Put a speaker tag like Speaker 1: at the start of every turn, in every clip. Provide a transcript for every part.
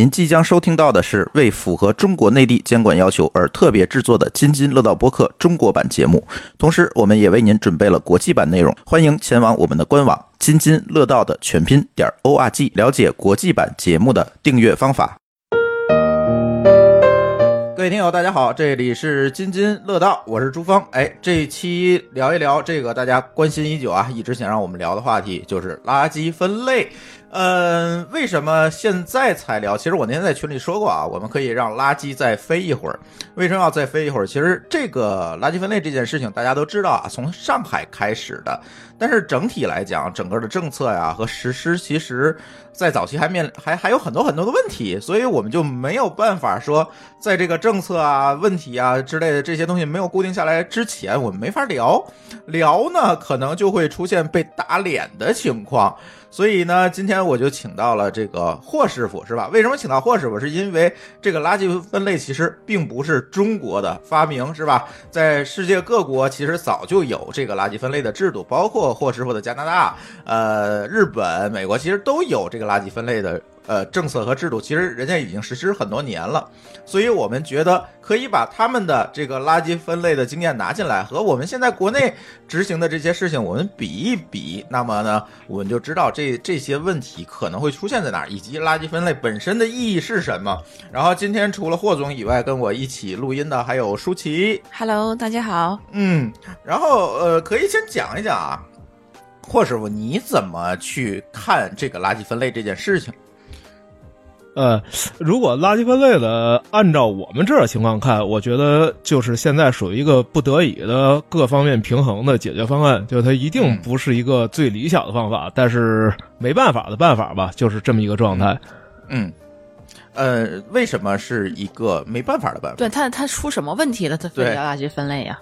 Speaker 1: 您即将收听到的是为符合中国内地监管要求而特别制作的津津乐道播客中国版节目，同时我们也为您准备了国际版内容，欢迎前往我们的官网津津乐道的全拼点 org 了解国际版节目的订阅方法。各位听友，大家好，这里是津津乐道，我是朱峰。哎，这一期聊一聊这个大家关心已久啊，一直想让我们聊的话题，就是垃圾分类。嗯，为什么现在才聊？其实我那天在群里说过啊，我们可以让垃圾再飞一会儿。为什么要再飞一会儿？其实这个垃圾分类这件事情大家都知道啊，从上海开始的。但是整体来讲，整个的政策呀和实施，其实在早期还面还还有很多很多的问题，所以我们就没有办法说，在这个政策啊、问题啊之类的这些东西没有固定下来之前，我们没法聊。聊呢，可能就会出现被打脸的情况。所以呢，今天我就请到了这个霍师傅，是吧？为什么请到霍师傅？是因为这个垃圾分类其实并不是中国的发明，是吧？在世界各国其实早就有这个垃圾分类的制度，包括霍师傅的加拿大、呃日本、美国，其实都有这个垃圾分类的。呃，政策和制度其实人家已经实施很多年了，所以我们觉得可以把他们的这个垃圾分类的经验拿进来，和我们现在国内执行的这些事情我们比一比，那么呢，我们就知道这这些问题可能会出现在哪儿，以及垃圾分类本身的意义是什么。然后今天除了霍总以外，跟我一起录音的还有舒淇。
Speaker 2: Hello，大家好。
Speaker 1: 嗯，然后呃，可以先讲一讲啊，霍师傅你怎么去看这个垃圾分类这件事情？
Speaker 3: 呃，如果垃圾分类的，按照我们这儿情况看，我觉得就是现在属于一个不得已的各方面平衡的解决方案，就它一定不是一个最理想的方法，但是没办法的办法吧，就是这么一个状态。
Speaker 1: 嗯，呃，为什么是一个没办法的办法？
Speaker 2: 对它它出什么问题了？它非要垃圾分类呀、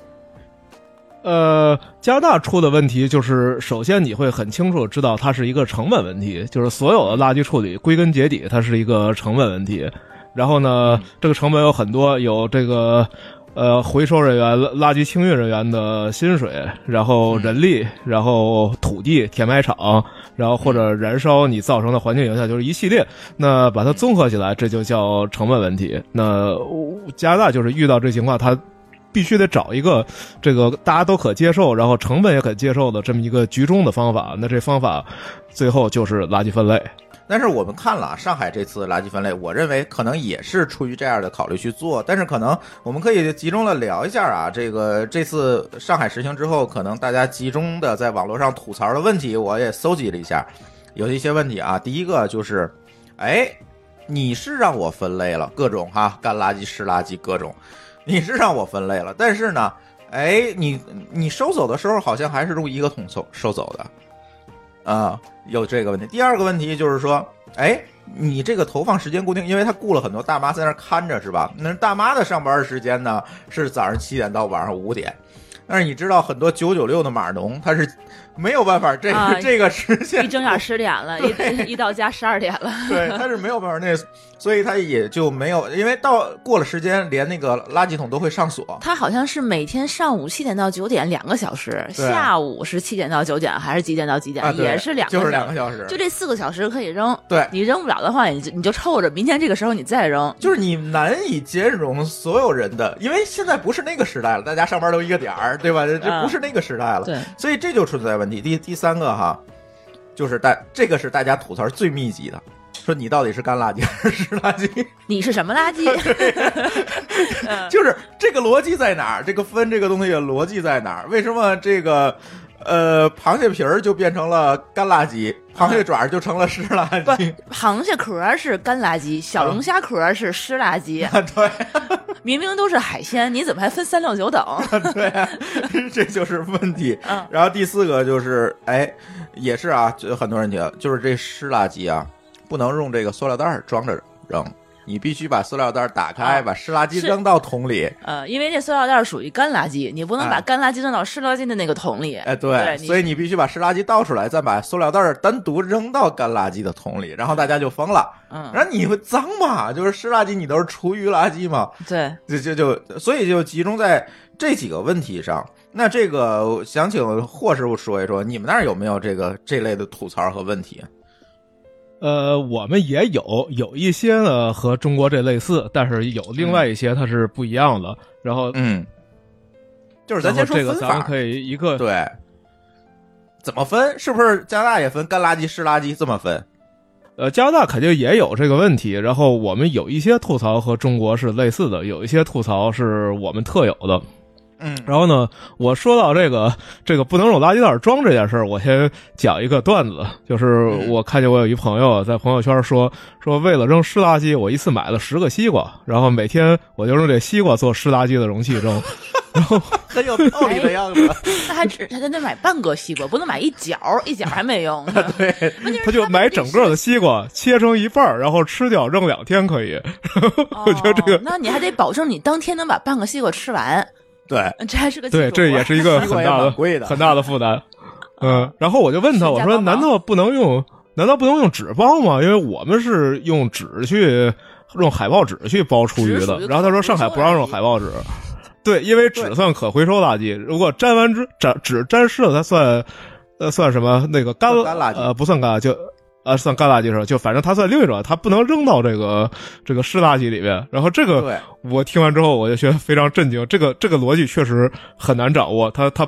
Speaker 3: 呃，加拿大出的问题就是，首先你会很清楚知道它是一个成本问题，就是所有的垃圾处理归根结底它是一个成本问题。然后呢，这个成本有很多，有这个呃回收人员、垃圾清运人员的薪水，然后人力，然后土地、填埋场，然后或者燃烧你造成的环境影响，就是一系列。那把它综合起来，这就叫成本问题。那加拿大就是遇到这情况，它。必须得找一个这个大家都可接受，然后成本也可接受的这么一个居中的方法。那这方法最后就是垃圾分类。
Speaker 1: 但是我们看了上海这次垃圾分类，我认为可能也是出于这样的考虑去做。但是可能我们可以集中的聊一下啊，这个这次上海实行之后，可能大家集中的在网络上吐槽的问题，我也搜集了一下，有一些问题啊。第一个就是，哎，你是让我分类了各种哈，干垃圾、湿垃圾各种。你是让我分类了，但是呢，哎，你你收走的时候好像还是用一个桶收收走的，啊，有这个问题。第二个问题就是说，哎，你这个投放时间固定，因为他雇了很多大妈在那儿看着，是吧？那大妈的上班时间呢是早上七点到晚上五点，但是你知道很多九九六的码农他是没有办法这个、
Speaker 2: 啊
Speaker 1: 这个时间
Speaker 2: 一睁眼十点了，一 一到家十二点了。
Speaker 1: 对，他是没有办法那，所以他也就没有，因为到过了时间，连那个垃圾桶都会上锁。
Speaker 2: 他好像是每天上午七点到九点两个小时，下午是七点到九点还是几点到几点？
Speaker 1: 啊，
Speaker 2: 也是两个
Speaker 1: 就是两个小时。
Speaker 2: 就这四个小时可以扔。
Speaker 1: 对，
Speaker 2: 你扔不了的话，你就你就臭着，明天这个时候你再扔。
Speaker 1: 就是你难以兼容所有人的，因为现在不是那个时代了，大家上班都一个点儿，对吧？这这不是那个时代了，
Speaker 2: 对，
Speaker 1: 所以这就存在问题。第第三个哈，就是大这个是大家吐槽最密集的，说你到底是干垃圾还是湿垃圾？
Speaker 2: 你是什么垃圾？嗯
Speaker 1: 就是这个逻辑在哪儿？这个分这个东西的逻辑在哪儿？为什么这个呃螃蟹皮儿就变成了干垃圾，螃蟹爪儿就成了湿垃圾？
Speaker 2: 螃蟹壳是干垃圾，小龙虾壳是湿垃圾。
Speaker 1: 啊 对
Speaker 2: 明明都是海鲜，你怎么还分三六九等？
Speaker 1: 对，这就是问题。
Speaker 2: 嗯
Speaker 1: 然后第四个就是，哎，也是啊，就很多人觉得，就是这湿垃圾啊，不能用这个塑料袋儿装着扔，你必须把塑料袋儿打开，
Speaker 2: 啊
Speaker 1: 把湿垃圾扔到桶里。
Speaker 2: 呃，因为这塑料袋属于干垃圾，你不能把
Speaker 1: 哎
Speaker 2: 干垃圾扔到湿垃圾的那个桶里。
Speaker 1: 哎，对，
Speaker 2: 你
Speaker 1: 所以你必须把湿垃圾倒出来，再把塑料袋儿单独扔到干垃圾的桶里，然后大家就疯了。
Speaker 2: 嗯，
Speaker 1: 然后你会脏嘛？就是湿垃圾，你都是厨余垃圾嘛？
Speaker 2: 对，
Speaker 1: 就就就，所以就集中在这几个问题上。那这个想请霍师傅说一说，你们那儿有没有这个这类的吐槽和问题？
Speaker 3: 呃，我们也有有一些呢和中国这类似，但是有另外一些它是不一样的。然后，
Speaker 1: 嗯，就是咱先说
Speaker 3: 这个咱们可以一个
Speaker 1: 对，怎么分？是不是加拿大也分干垃圾、湿垃圾这么分？
Speaker 3: 呃，加拿大肯定也有这个问题，然后我们有一些吐槽和中国是类似的，有一些吐槽是我们特有的。
Speaker 1: 嗯。
Speaker 3: 然后呢，我说到这个 这个不能用垃圾袋装这件事儿，我先讲一个段子，就是我看见我有一朋友在朋友圈说说为了扔湿垃圾，我一次买了十个西瓜，然后每天我就用这西瓜做湿垃圾的容器扔，然后
Speaker 1: 很有道理的样子。
Speaker 2: 那还只他得买半个西瓜，不能买一角，一角还没用呢。
Speaker 1: 对，
Speaker 3: 他就买整个的西瓜切成一半儿，然后吃掉扔两天可以。我觉得这个
Speaker 2: 哦那你还得保证你当天能把半个西瓜吃完，
Speaker 1: 对，
Speaker 2: 这还是个
Speaker 3: 对，这也是一个 很大的
Speaker 1: 贵的
Speaker 3: 很大的负担。嗯，然后我就问他，我说难道不能用？难道不能用纸包吗？因为我们是用纸去用海报纸去包厨余
Speaker 2: 纸属于。
Speaker 3: 的然后他说上海不让用海报纸，对，因为纸算可回收垃圾，如果沾完纸沾纸沾湿了，它算呃算什么？那个干
Speaker 1: 算干垃圾
Speaker 3: 呃不算干就。呃，算干垃圾是吧？就反正它算另一种，它不能扔到这个这个湿垃圾里面。然后这个，我听完之后，我就觉得非常震惊。这个这个逻辑确实很难掌握。它它，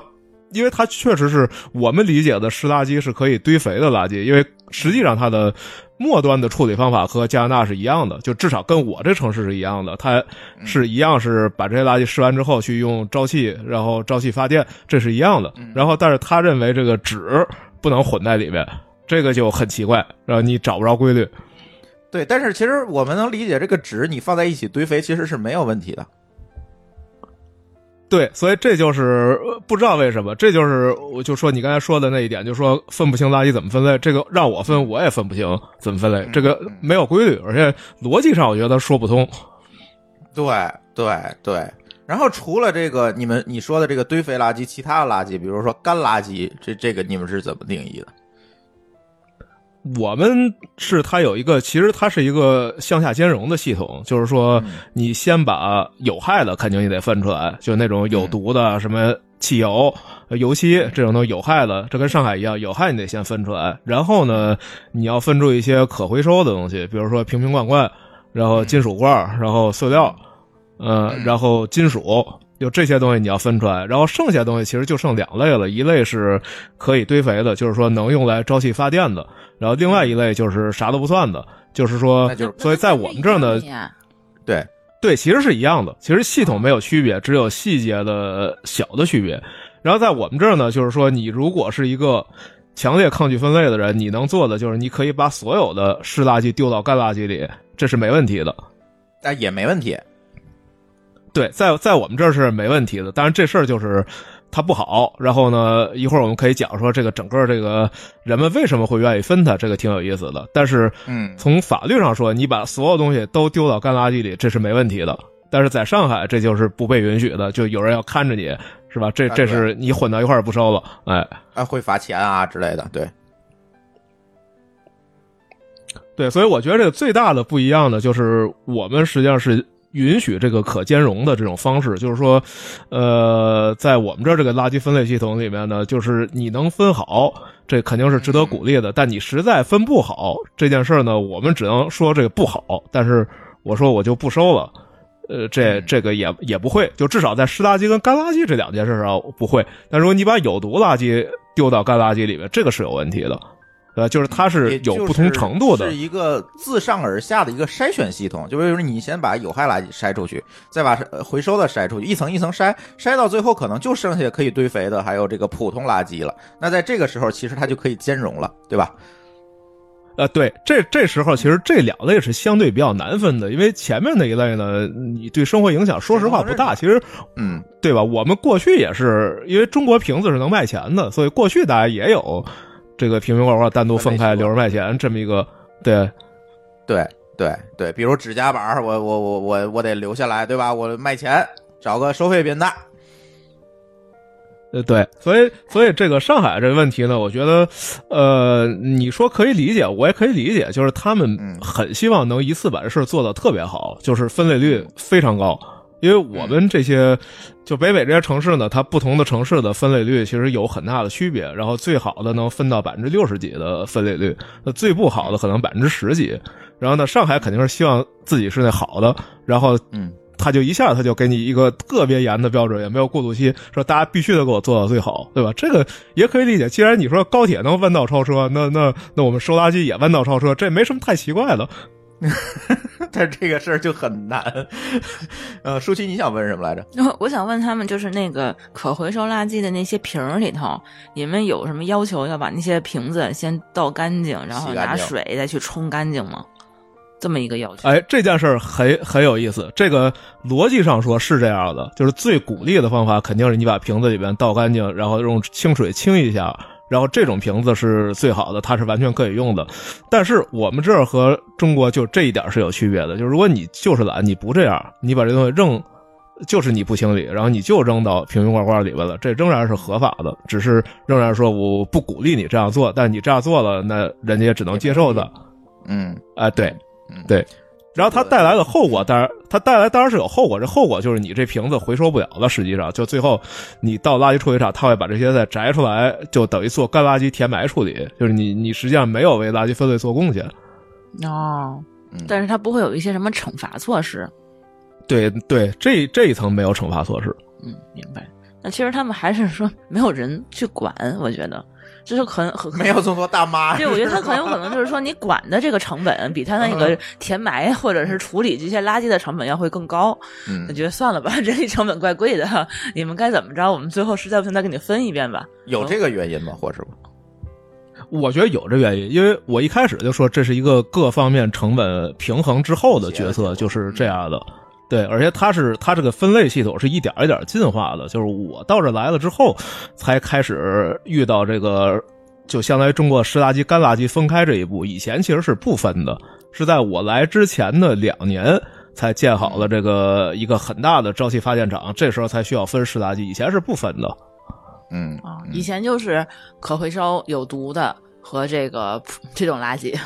Speaker 3: 因为它确实是我们理解的湿垃圾是可以堆肥的垃圾，因为实际上它的末端的处理方法和加拿大是一样的，就至少跟我这城市是一样的。它是一样是把这些垃圾湿完之后去用沼气，然后沼气发电，这是一样的。然后，但是他认为这个纸不能混在里面，这个就很奇怪，然后你找不着规律。
Speaker 1: 对，但是其实我们能理解，这个纸你放在一起堆肥其实是没有问题的。
Speaker 3: 对，所以这就是呃不知道为什么，这就是我就说你刚才说的那一点，就说分不清垃圾怎么分类，这个让我分我也分不清怎么分类，这个没有规律，而且逻辑上我觉得说不通。
Speaker 1: 对对对。然后除了这个你们你说的这个堆肥垃圾，其他的垃圾，比如说干垃圾，这这个你们是怎么定义的？
Speaker 3: 我们是它有一个，其实它是一个向下兼容的系统，就是说你先把有害的肯定你得分出来，就那种有毒的什么汽油、油漆这种都有害的，这跟上海一样，有害你得先分出来。然后呢，你要分出一些可回收的东西，比如说瓶瓶罐罐，然后金属罐，然后塑料，呃，然后金属。就这些东西你要分出来，然后剩下的东西其实就剩两类了，一类是可以堆肥的，就是说能用来沼气发电的，然后另外一类就是啥都不算的，就是说
Speaker 1: 那就是，
Speaker 3: 所以在我们这儿呢，
Speaker 1: 对，
Speaker 3: 对，其实是一样的，其实系统没有区别，只有细节的小的区别。然后在我们这儿呢，就是说，你如果是一个强烈抗拒分类的人，你能做的就是你可以把所有的湿垃圾丢到干垃圾里，这是没问题的。
Speaker 1: 但也没问题。
Speaker 3: 对，在在我们这儿是没问题的，当然这事儿就是它不好。然后呢，一会儿我们可以讲说这个整个这个人们为什么会愿意分它，这个挺有意思的。但是
Speaker 1: 嗯，
Speaker 3: 从法律上说，你把所有东西都丢到干垃圾里，这是没问题的。但是在上海，这就是不被允许的，就有人要看着你，是吧？这
Speaker 1: 啊
Speaker 3: 这是你混到一块儿不收了，哎，
Speaker 1: 啊会罚钱啊之类的。对，
Speaker 3: 对，所以我觉得这个最大的不一样的就是我们实际上是允许这个可兼容的这种方式，就是说，呃，在我们这儿这个垃圾分类系统里面呢，就是你能分好，这肯定是值得鼓励的。但你实在分不好这件事儿呢，我们只能说这个不好。但是我说我就不收了。呃，这这个也也不会，就至少在湿垃圾跟干垃圾这两件事上不会。但如果你把有毒垃圾丢到干垃圾里面，这个是有问题的。呃，就是它是有不同程度的
Speaker 1: 是，一个自上而下的一个筛选系统。就比如说，你先把有害垃圾筛出去，再把呃回收的筛出去，一层一层筛，筛到最后可能就剩下可以堆肥的，还有这个普通垃圾了。那在这个时候，其实它就可以兼容了，对吧？
Speaker 3: 呃，对，这这时候其实这两类是相对比较难分的，因为前面那一类呢，你对生活影响说实话不大。其实，
Speaker 1: 嗯，
Speaker 3: 对吧？我们过去也是，因为中国瓶子是能卖钱的，所以过去大家也有这个瓶瓶罐罐单独分开留着卖钱这么一个，对
Speaker 1: 对对对，比如指甲板儿，我我我我我得留下来，对吧？我卖钱，找个收费 bien 大。
Speaker 3: 呃对，所以所以这个上海这个问题呢，我觉得，呃，你说可以理解，我也可以理解，就是他们
Speaker 1: 嗯
Speaker 3: 很希望能一次把这事儿做得特别好，就是分类率非常高。因为我们这些就北美这些城市呢，它不同的城市的分类率其实有很大的区别。然后最好的能分到百分之六十几的分类率，那最不好的可能百分之十几。然后呢，上海肯定是希望自己是那好的，然后
Speaker 1: 嗯，
Speaker 3: 他就一下他就给你一个特别严的标准，也没有过渡期，说大家必须得给我做到最好，对吧？这个也可以理解。既然你说高铁能弯道超车，那那那我们收垃圾也弯道超车，这没什么太奇怪的。
Speaker 1: 但这个事儿就很难。呃，舒淇，你想问什么来着？
Speaker 2: 我想问他们，就是那个可回收垃圾的那些瓶儿里头，你们有什么要求要把那些瓶子先倒干净，然后拿水再去冲干净吗？这么一个要求。
Speaker 3: 哎，这件事儿很很有意思。这个逻辑上说是这样的，就是最鼓励的方法肯定是你把瓶子里边倒干净，然后用清水清一下，然后这种瓶子是最好的，它是完全可以用的。但是我们这儿和中国就这一点是有区别的，就是如果你就是懒，你不这样，你把这东西扔。就是你不清理，然后你就扔到瓶瓶罐罐里边了，这仍然是合法的，只是仍然说我不鼓励你这样做，但你这样做了，那人家也只能接受的。
Speaker 1: 嗯
Speaker 3: 啊，对，对，然后它带来的后果，当然它带来当然是有后果，这后果就是你这瓶子回收不了了。实际上，就最后你到垃圾处理厂，他会把这些再摘出来，就等于做干垃圾填埋处理，就是你你实际上没有为垃圾分类做贡献。
Speaker 2: 哦
Speaker 1: 嗯，
Speaker 2: 但是它不会有一些什么惩罚措施。
Speaker 3: 对对，这这一层没有惩罚措施。
Speaker 2: 嗯，明白。那其实他们还是说没有人去管，我觉得这是很很
Speaker 1: 没有这么多大妈。
Speaker 2: 对，我觉得他很有可能就是说，你管的这个成本比他那个填埋或者是处理这些垃圾的成本要会更高。
Speaker 1: 嗯
Speaker 2: 我，觉得算了吧，人力成本怪贵的，你们该怎么着，我们最后实在不行再给你分一遍吧。
Speaker 1: 有这个原因吗，霍师傅？
Speaker 3: 我觉得有这原因，因为我一开始就说这是一个各方面成本平衡之后的角色，就是这样的。对，而且它是它这个分类系统是一点一点进化的，就是我到这来了之后，才开始遇到这个，就相当于中国湿垃圾、干垃圾分开这一步。以前其实是不分的，是在我来之前的两年才建好了这个一个很大的沼气发电厂，这时候才需要分湿垃圾，以前是不分的。
Speaker 1: 嗯
Speaker 2: 啊，以前就是可回收有毒的和这个 这种垃圾。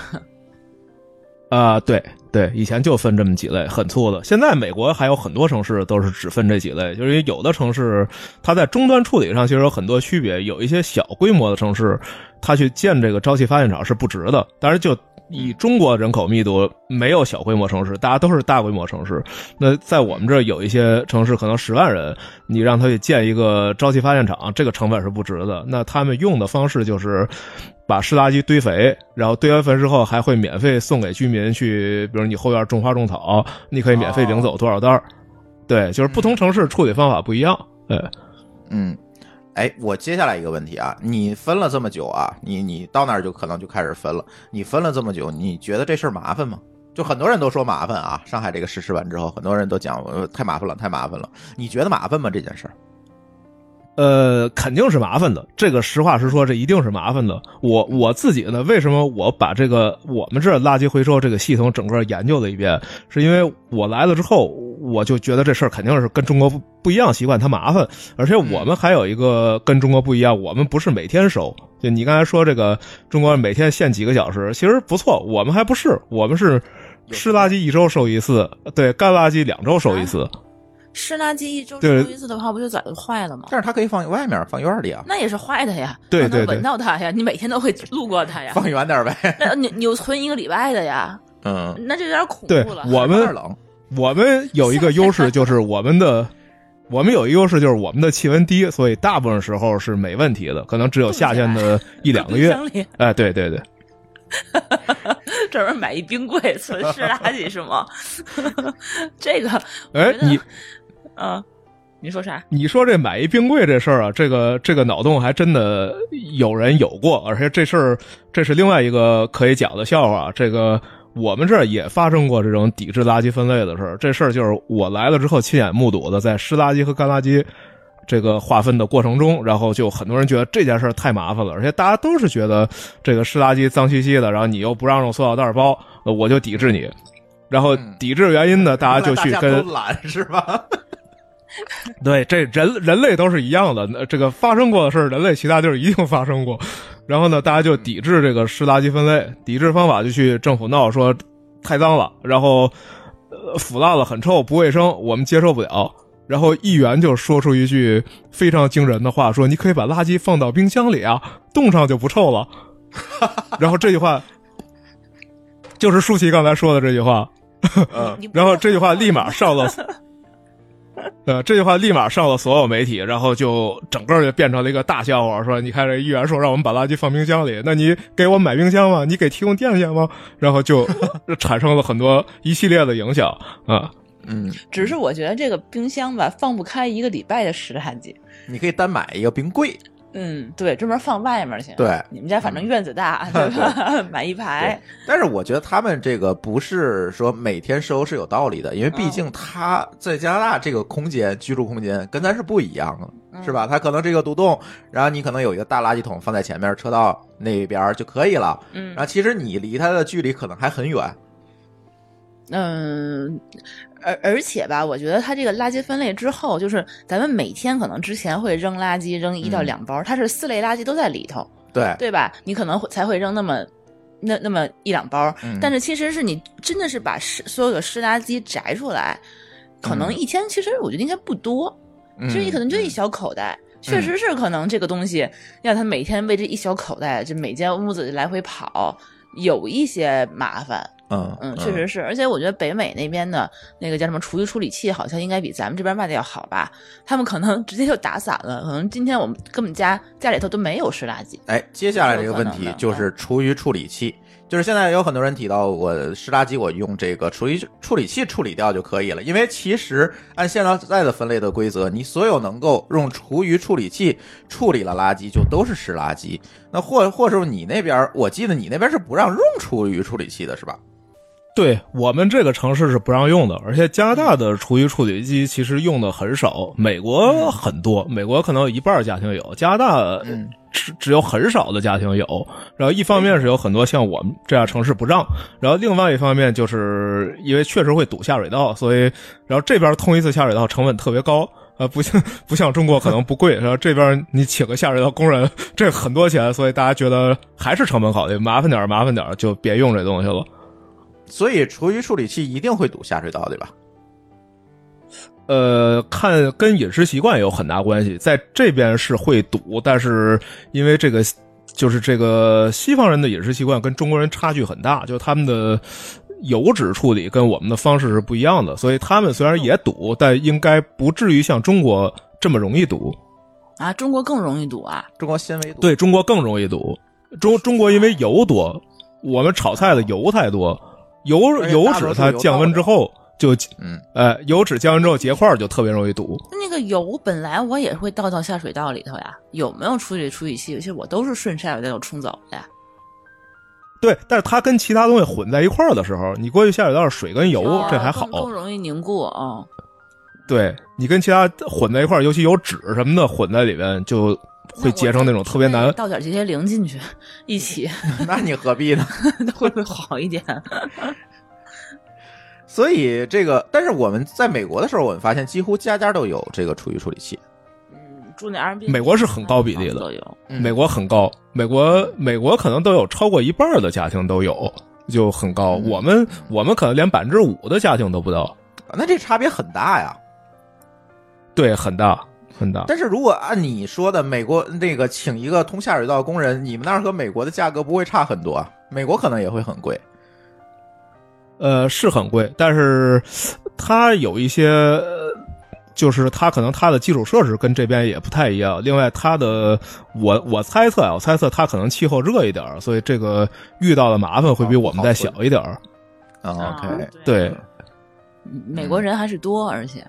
Speaker 3: 啊、对对，以前就分这么几类，很粗的。现在美国还有很多城市都是只分这几类，就是因为有的城市它在终端处理上其实有很多区别，有一些小规模的城市，它去建这个沼气发电厂是不值的。当然，就以中国人口密度，没有小规模城市，大家都是大规模城市。那在我们这儿有一些城市可能十万人，你让他去建一个沼气发电厂，这个成本是不值的。那他们用的方式就是。把湿垃圾堆肥，然后堆完肥之后还会免费送给居民去，比如你后院种花种草，你可以免费领走多少袋儿。对，就是不同城市处理方法不一样。对，
Speaker 1: 嗯，哎，我接下来一个问题啊，你分了这么久啊，你你到那儿就可能就开始分了。你分了这么久，你觉得这事儿麻烦吗？就很多人都说麻烦啊，上海这个实施完之后，很多人都讲呃太麻烦了，太麻烦了。你觉得麻烦吗？这件事儿？
Speaker 3: 呃，肯定是麻烦的。这个实话实说，这一定是麻烦的。我我自己呢，为什么我把这个我们这垃圾回收这个系统整个研究了一遍，是因为我来了之后，我就觉得这事儿肯定是跟中国不不一样，习惯它麻烦，而且我们还有一个跟中国不一样，我们不是每天收。就你刚才说这个中国每天限几个小时，其实不错，我们还不是，我们是湿垃圾一周收一次，对，干垃圾两周收一次。
Speaker 2: 湿垃圾一周收一次的话，不就早就坏了吗？
Speaker 1: 但是它可以放外面，放院里啊，
Speaker 2: 那也是坏的呀，
Speaker 3: 对对对
Speaker 2: 闻到它呀，你每天都会路过它呀。
Speaker 1: 放远点呗。
Speaker 2: 那你你有存一个礼拜的呀，
Speaker 1: 嗯，
Speaker 2: 那就有点恐怖了。
Speaker 3: 我们
Speaker 1: 有点冷。
Speaker 3: 我们有一个优势，就是我们的，我们有一个优势就是我们的气温低，所以大部分时候是没问题的，可能只有夏天的一两个月。哎，对对对，
Speaker 2: 专门买一冰柜存湿垃圾是吗？这个，
Speaker 3: 哎你
Speaker 2: 嗯，你说啥？
Speaker 3: 你说这买一冰柜这事儿啊，这个这个脑洞还真的有人有过，而且这事儿这是另外一个可以讲的笑话。这个我们这儿也发生过这种抵制垃圾分类的事儿，这事儿就是我来了之后亲眼目睹的，在湿垃圾和干垃圾。这个划分的过程中，然后就很多人觉得这件事儿太麻烦了，而且大家都是觉得这个湿垃圾脏兮兮的，然后你又不让用塑料袋包，呃我就抵制你。然后抵制原因呢，大家就去跟
Speaker 1: 都懒是吧？
Speaker 3: 对，这人人类都是一样的。那这个发生过的事儿，人类其他地儿一定发生过。然后呢，大家就抵制这个湿垃圾分类，抵制方法就去政府闹说太脏了，然后呃腐烂了，很臭，不卫生，我们接受不了。然后议员就说出一句非常惊人的话，说：“你可以把垃圾放到冰箱里啊，冻上就不臭了。”然后这句话就是舒淇刚才说的这句话。
Speaker 1: 嗯，
Speaker 3: 然后这句话立马上了，呃，这句话立马上了所有媒体，然后就整个就变成了一个大笑话，说你看这议员说让我们把垃圾放冰箱里，那你给我们买冰箱吗？你给提供电线吗？然后就 就产生了很多一系列的影响啊。
Speaker 1: 嗯，
Speaker 2: 只是我觉得这个冰箱吧，放不开一个礼拜的湿垃圾。
Speaker 1: 你可以单买一个冰柜，
Speaker 2: 嗯，对，专门放外面去。
Speaker 1: 对
Speaker 2: 你们家反正院子大，对吧？买一排。
Speaker 1: 但是我觉得他们这个不是说每天收是有道理的，因为毕
Speaker 2: 嗯
Speaker 1: 竟他在加拿大这个空间居住空间跟咱是不一样的，
Speaker 2: 嗯
Speaker 1: 是吧？他可能这个独栋，然后你可能有一个大垃圾桶放在前面车道那边就可以了，
Speaker 2: 嗯
Speaker 1: 然后其实你离他的距离可能还很远，
Speaker 2: 嗯，而而且吧，我觉得它这个垃圾分类之后，就是咱们每天可能之前会扔垃圾，扔一到
Speaker 1: 嗯
Speaker 2: 两包，它是四类垃圾都在里头，
Speaker 1: 对，
Speaker 2: 对吧？你可能会才会扔那么。那那么一两包，
Speaker 1: 嗯
Speaker 2: 但是其实是你真的是把湿所有的湿垃圾摘出来，可能
Speaker 1: 嗯
Speaker 2: 一天其实我觉得应该不多，
Speaker 1: 嗯
Speaker 2: 其实你可能就一小口袋，确实是可能这个东西让他每天为这一小口袋，就每间屋子来回跑，有一些麻烦。
Speaker 1: 嗯
Speaker 2: 嗯，确实是，而且我觉得北美那边的那个叫什么厨余处理器，好像应该比咱们这边卖的要好吧？他们可能 直接就打散了，可能今天我们根本家家里头都没有湿垃圾。
Speaker 1: 哎，接下来这个问题就是厨余处理器，就是现在有很多人提到我湿垃圾我用这个厨余处理器处理掉就可以了，因为其实按现在的分类的规则，你所有能够用厨余处理器处理了垃圾就都是湿垃圾。那或或是你那边，我记得你那边是不让用厨余处理器的是吧？
Speaker 3: 对我们这个城市是不让用的，而且加拿大的厨余处理机其实用的很少，美国很多，美国可能有一半家庭有，加拿大
Speaker 1: 嗯
Speaker 3: 只只有很少的家庭有。然后一方面是有很多像我们这样城市不让，然后另外一方面就是因为确实会堵下水道，所以然后这边通一次下水道成本特别高。啊，不像 不像中国可能不贵，然后这边你请个下水道工人，这很多钱，所以大家觉得还是成本考虑，麻烦点麻烦点，就别用这东西了。
Speaker 1: 所以厨余处理器一定会堵下水道，对吧？
Speaker 3: 呃，看跟饮食习惯有很大关系，在这边是会堵，但是因为这个就是这个西方人的饮食习惯跟中国人差距很大，就他们的油脂处理跟我们的方式是不一样的，所以他们虽然也堵，但应该不至于像中国这么容易堵。
Speaker 2: 啊，中国更容易堵啊！
Speaker 1: 中国纤维堵，
Speaker 3: 对中国更容易堵，中中国因为油多，我们炒菜的油太多，油油脂它降温之后就
Speaker 1: 嗯，
Speaker 3: 呃油脂降温之后结块就特别容易堵。
Speaker 2: 那那个油本来我也会倒到下水道里头呀，有没有处理处理器？其实我都是顺下水道冲走的呀。
Speaker 3: 对，但是它跟其他东西混在一块儿的时候，你过去下水道水跟油
Speaker 2: 哦
Speaker 3: 这还好
Speaker 2: 更，容易凝固哦。
Speaker 3: 对你跟其他混在一块儿，尤其有纸什么的混在里面，就会结成那种特别难。
Speaker 2: 倒点这些零进去，一起
Speaker 1: 那你何必呢？
Speaker 2: 会不会好一点？
Speaker 1: 所以这个，但是我们在美国的时候，我们发现几乎家家都有这个厨余处理器。
Speaker 2: 嗯，住那 Airbnb
Speaker 3: 美国是很高比例的
Speaker 2: 都有。
Speaker 1: 嗯
Speaker 3: 美国很高，美国美国可能都有超过一半的家庭都有，就很高。
Speaker 1: 嗯
Speaker 3: 我们我们可能连百分之五的家庭都不到，
Speaker 1: 那这差别很大呀。
Speaker 3: 对，很大很大。
Speaker 1: 但是如果按你说的，美国那个请一个通下水道工人，你们那儿和美国的价格不会差很多啊？美国可能也会很贵。
Speaker 3: 呃，是很贵，但是它有一些，呃就是它可能它的基础设施跟这边也不太一样。另外，它的我我猜测啊，我猜测它可能气候热一点，所以这个遇到的麻烦会比我们再小一点儿。
Speaker 1: 啊
Speaker 2: 啊
Speaker 1: OK，
Speaker 3: 对，
Speaker 2: 嗯美国人还是多，而且，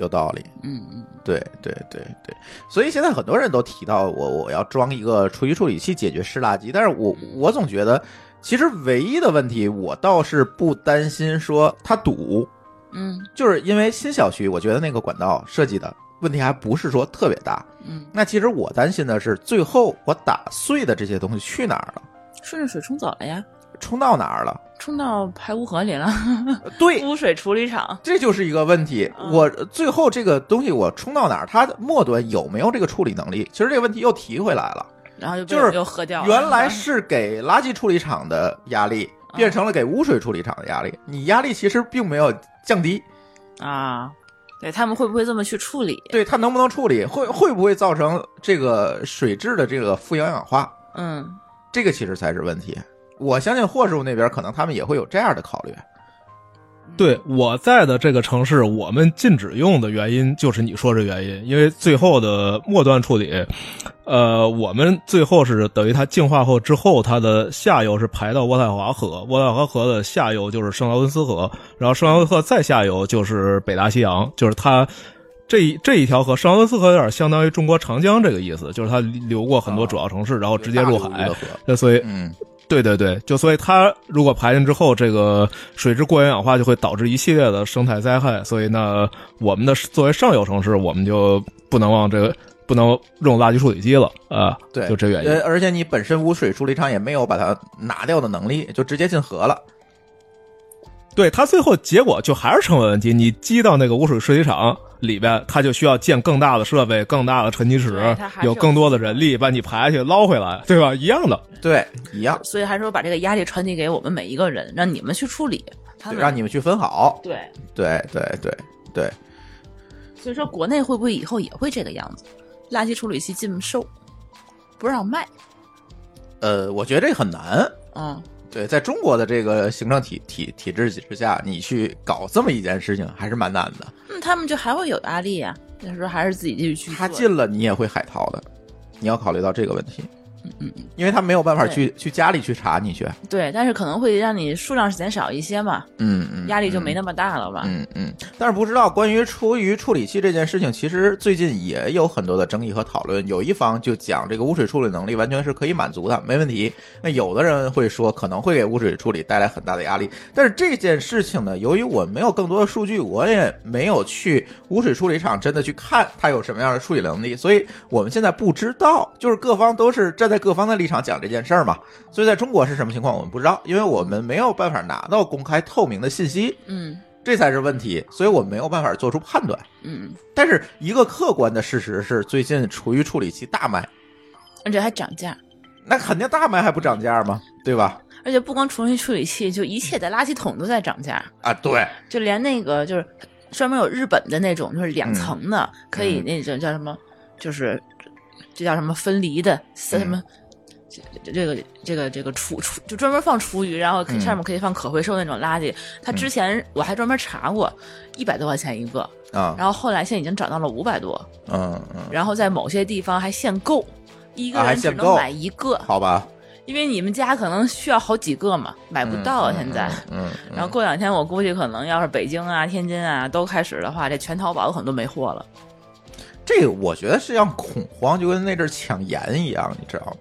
Speaker 1: 有道理。
Speaker 2: 嗯嗯，
Speaker 1: 对对对对，所以现在很多人都提到我我要装一个厨余处理器解决湿垃圾，但是我我总觉得，其实唯一的问题，我倒是不担心说它堵，
Speaker 2: 嗯
Speaker 1: 就是因为新小区，我觉得那个管道设计的问题还不是说特别大。
Speaker 2: 嗯，
Speaker 1: 那其实我担心的是，最后我打碎的这些东西去哪儿了？
Speaker 2: 顺着水冲走了呀，
Speaker 1: 冲到哪儿了？
Speaker 2: 冲到排污河里了，
Speaker 1: 呃 对，
Speaker 2: 污水处理厂。
Speaker 1: 这就是一个问题。
Speaker 2: 嗯
Speaker 1: 我最后这个东西我冲到哪儿，它的末端有没有这个处理能力？其实这个问题又提回来了。
Speaker 2: 然后就
Speaker 1: 就是
Speaker 2: 又喝掉了。
Speaker 1: 原来是给垃圾处理厂的压力，变成了给污水处理厂的压力。你压力其实并没有降低，
Speaker 2: 啊，对他们会不会这么去处理？
Speaker 1: 对它能不能处理，会会不会造成这个水质的这个富氧氧化，
Speaker 2: 嗯，
Speaker 1: 这个其实才是问题。我相信霍师傅那边可能他们也会有这样的考虑。
Speaker 3: 对我在的这个城市，我们禁止用的原因就是你说这原因，因为最后的末端处理，呃，我们最后是等于它净化后之后，它的下游是排到渥太华河，渥太华河的下游就是圣劳伦斯河，然后圣劳伦斯河再下游就是北大西洋，就是它。这一这一条河，圣劳伦斯河有点相当于中国长江这个意思，就是它流过很多主要城市，然后直接入海那所以
Speaker 1: 嗯，
Speaker 3: 对对对，就所以它如果排进之后，这个水质过氧氧化就会导致一系列的生态灾害。所以呢，我们的作为上游城市，我们就不能往这个不能用垃圾处理机了啊。
Speaker 1: 对，
Speaker 3: 就这原因。
Speaker 1: 呃，而且你本身污水处理厂也没有把它拿掉的能力，就直接进河了。
Speaker 3: 对它最后结果就还是成本问题。你积到那个污水处理厂里边，它就需要建更大的设备、更大的沉积池
Speaker 2: 有
Speaker 3: 有更多的人力把你排下去捞回来，对吧？一样的。
Speaker 1: 对，一样，
Speaker 2: 所以还是说把这个压力传递给我们每一个人，让你们去处理。他
Speaker 1: 让你们去分好。
Speaker 2: 对，
Speaker 1: 对对对对，
Speaker 2: 所以说国内会不会以后也会这个样子？垃圾处理器禁售，不让卖。
Speaker 1: 呃，我觉得这很难。
Speaker 2: 嗯，
Speaker 1: 对，在中国的这个行政体体体制之下，你去搞这么一件事情还是蛮难的。
Speaker 2: 那他们就还会有压力呀、那时候还是自己继续去。
Speaker 1: 他进了，你也会海淘的，你要考虑到这个问题。
Speaker 2: 嗯嗯嗯，
Speaker 1: 因为他没有办法去去家里去查你去。
Speaker 2: 对，但是可能会让你数量减少一些嘛，
Speaker 1: 嗯嗯，
Speaker 2: 压力就没那么大了吧？
Speaker 1: 嗯嗯，但是不知道关于出于处理器这件事情，其实最近也有很多的争议和讨论。有一方就讲这个污水处理能力完全是可以满足的，没问题。那有的人会说可能会给污水处理带来很大的压力。但是这件事情呢，由于我没有更多的数据，我也没有去污水处理厂真的去看它有什么样的处理能力，所以我们现在不知道。就是各方都是站在各方的立场讲这件事儿嘛。所以在中国是什么情况，我们不知道，因为我们没有办法拿到公开透明的信息。
Speaker 2: 嗯
Speaker 1: 这才是问题，所以我没有办法做出判断。
Speaker 2: 嗯，
Speaker 1: 但是一个客观的事实是，最近厨余处理器大卖，
Speaker 2: 而且还涨价，
Speaker 1: 那肯定大卖还不涨价吗？对吧？
Speaker 2: 而且不光厨余处理器，就一切的垃圾桶都在涨价，
Speaker 1: 啊，对，
Speaker 2: 就连那个就是专门有日本的那种，就是两层的，
Speaker 1: 嗯
Speaker 2: 可以那种叫什么，就是这叫什么分离的，什么。这这个这个这个厨厨就专门放厨余，然后上面可以放可回收那种垃圾。它之前我还专门查过，一百多块钱一个，
Speaker 1: 啊，
Speaker 2: 然后后来现在已经涨到了五百多，
Speaker 1: 嗯嗯，
Speaker 2: 然后在某些地方还限购，一个人只能买一个，
Speaker 1: 好吧，
Speaker 2: 因为你们家可能需要好几个嘛，买不到啊
Speaker 1: 嗯
Speaker 2: 现在。，
Speaker 1: 嗯，嗯
Speaker 2: 然后过两天我估计可能要是北京啊、天津啊都开始的话，这全淘宝有很多没货了。
Speaker 1: 这个我觉得是像恐慌，就跟那阵儿抢盐一样，你知道吗？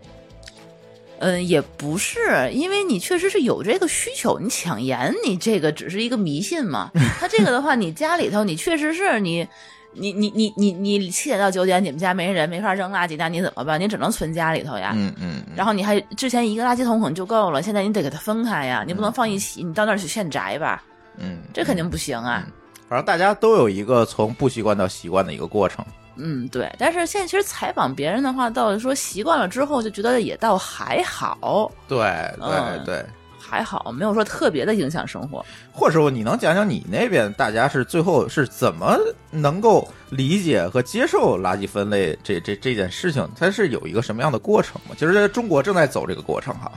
Speaker 2: 嗯，也不是，因为你确实是有这个需求，你抢盐，你这个只是一个迷信嘛。他这个的话，你家里头你确实是你。你你你你你七点到九点，你们家没人，没法扔垃圾，那你怎么办？你只能存家里头呀。
Speaker 1: 嗯嗯，
Speaker 2: 然后你还之前一个垃圾桶可能就够了，现在你得给它分开呀，你不能放一起，你到那儿去现摘吧，
Speaker 1: 嗯，
Speaker 2: 这肯定不行啊。
Speaker 1: 反正大家都有一个从不习惯到习惯的一个过程。
Speaker 2: 嗯，对。但是现在其实采访别人的话，倒是说习惯了之后，就觉得也倒还好，
Speaker 1: 对对
Speaker 2: 嗯
Speaker 1: 对，
Speaker 2: 还好，没有说特别的影响生活。
Speaker 1: 或者你能讲讲你那边大家是最后是怎么能够理解和接受垃圾分类这这这件事情？它是有一个什么样的过程吗？其实中国正在走这个过程哈。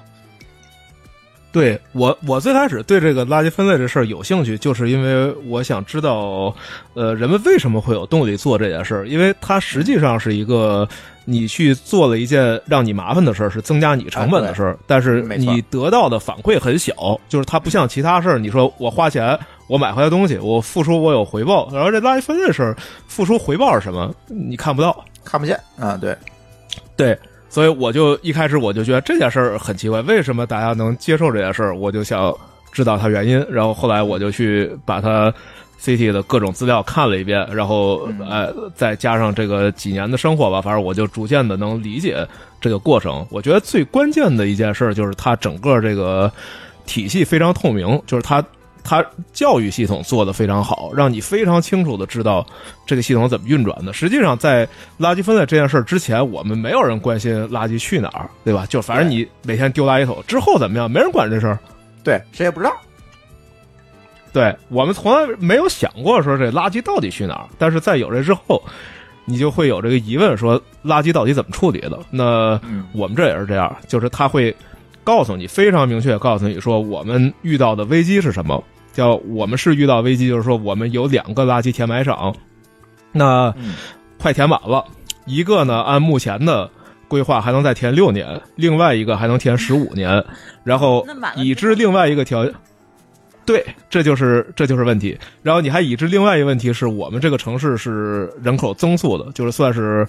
Speaker 3: 对我，我最开始对这个垃圾分类这事儿有兴趣，就是因为我想知道，呃，人们为什么会有动力做这件事儿？因为它实际上是一个你去做了一件让你麻烦的事儿，是增加你成本的事儿，但是你得到的反馈很小，就是它不像其他事儿，你说我花钱我买回来东西，我付出我有回报，然后这垃圾分类事儿付出回报是什么？你看不到，
Speaker 1: 看不见啊，对，
Speaker 3: 对，所以我就一开始我就觉得这件事儿很奇怪，为什么大家能接受这件事儿？我就想知道它原因，然后后来我就去把它 CT 的各种资料看了一遍，然后
Speaker 1: 嗯
Speaker 3: 呃再加上这个几年的生活吧，反正我就逐渐的能理解这个过程。我觉得最关键的一件事就是它整个这个体系非常透明，就是它。它教育系统做得非常好，让你非常清楚的知道这个系统怎么运转的。实际上，在垃圾分类这件事儿之前，我们没有人关心垃圾去哪儿，对吧？就反正你每天丢垃圾桶之后怎么样，没人管这事儿。
Speaker 1: 对，谁也不知道。
Speaker 3: 对我们从来没有想过说这垃圾到底去哪儿，但是在有这之后，你就会有这个疑问：说垃圾到底怎么处理的？那
Speaker 1: 嗯
Speaker 3: 我们这也是这样，就是他会告诉你非常明确，告诉你说我们遇到的危机是什么。叫我们是遇到危机，就是说我们有两个垃圾填埋场，那
Speaker 1: 嗯
Speaker 3: 快填满了，一个呢按目前的规划还能再填六年，另外一个还能填十五年，然后已知另外一个条件。对，这就是这就是问题。然后你还已知另外一个问题是我们这个城市是人口增速的，就是算是，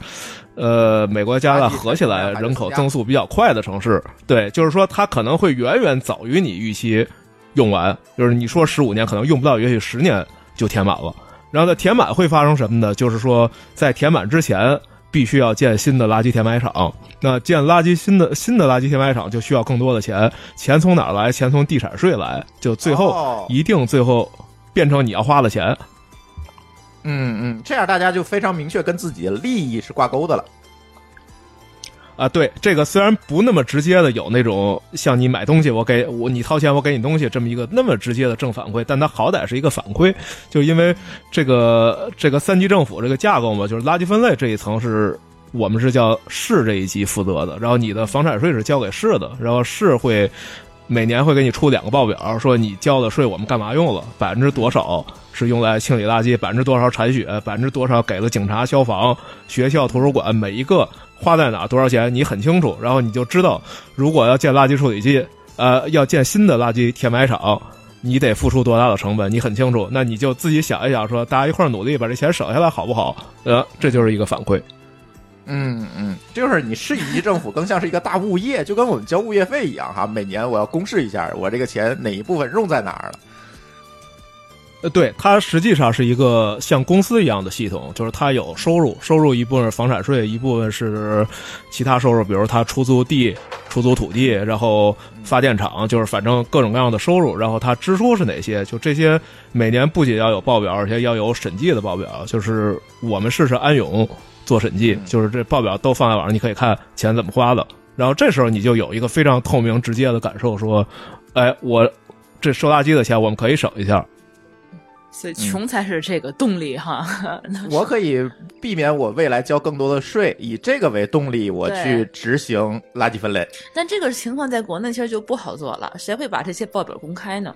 Speaker 3: 呃，美国加拿大合起来人口增速比较快的城市。对，就是说它可能会远远早于你预期用完，就是你说十五年可能用不到，也许十年就填满了。然后在填满会发生什么呢？就是说在填满之前必须要建新的垃圾填埋场。那建垃圾新的新的垃圾填埋场就需要更多的钱，钱从哪儿来？钱从地产税来，就最后
Speaker 1: 哦
Speaker 3: 一定最后变成你要花的钱。
Speaker 1: 嗯嗯，这样大家就非常明确跟自己的利益是挂钩的了。
Speaker 3: 啊，对，这个虽然不那么直接的有那种像你买东西，我给我你掏钱，我给你东西这么一个那么直接的正反馈，但它好歹是一个反馈，就因为这个这个三级政府这个架构嘛，就是垃圾分类这一层是我们是叫市这一级负责的，然后你的房产税是交给市的，然后市会每年会给你出两个报表，说你交的税我们干嘛用了，百分之多少是用来清理垃圾，百分之多少铲雪，百分之多少给了警察、消防、学校、图书馆，每一个花在哪多少钱你很清楚，然后你就知道，如果要建垃圾处理器，呃，要建新的垃圾填埋场。你得付出多大的成本，你很清楚，那你就自己想一想说大家一块儿努力把这钱省下来，好不好？呃，这就是一个反馈。
Speaker 1: 嗯嗯，就是你市一级政府更像是一个大物业，就跟我们交物业费一样哈。每年我要公示一下我这个钱哪一部分用在哪儿了。
Speaker 3: 呃，对，它实际上是一个像公司一样的系统，就是它有收入，收入一部分是房产税，一部分是其他收入，比如它出租地、出租土地，然后发电厂，就是反正各种各样的收入。然后它支出是哪些？就这些，每年不仅要有报表，而且要有审计的报表。就是我们试试安永做审计，就是这报表都放在网上，你可以看钱怎么花的。然后这时候你就有一个非常透明、直接的感受，说，哎，我这收垃圾的钱我们可以省一下。
Speaker 2: 所以穷才是这个动力哈。
Speaker 1: 我可以避免我未来交更多的税，以这个为动力，我去执行垃圾分类。
Speaker 2: 但这个情况在国内其实就不好做了，谁会把这些报表公开呢？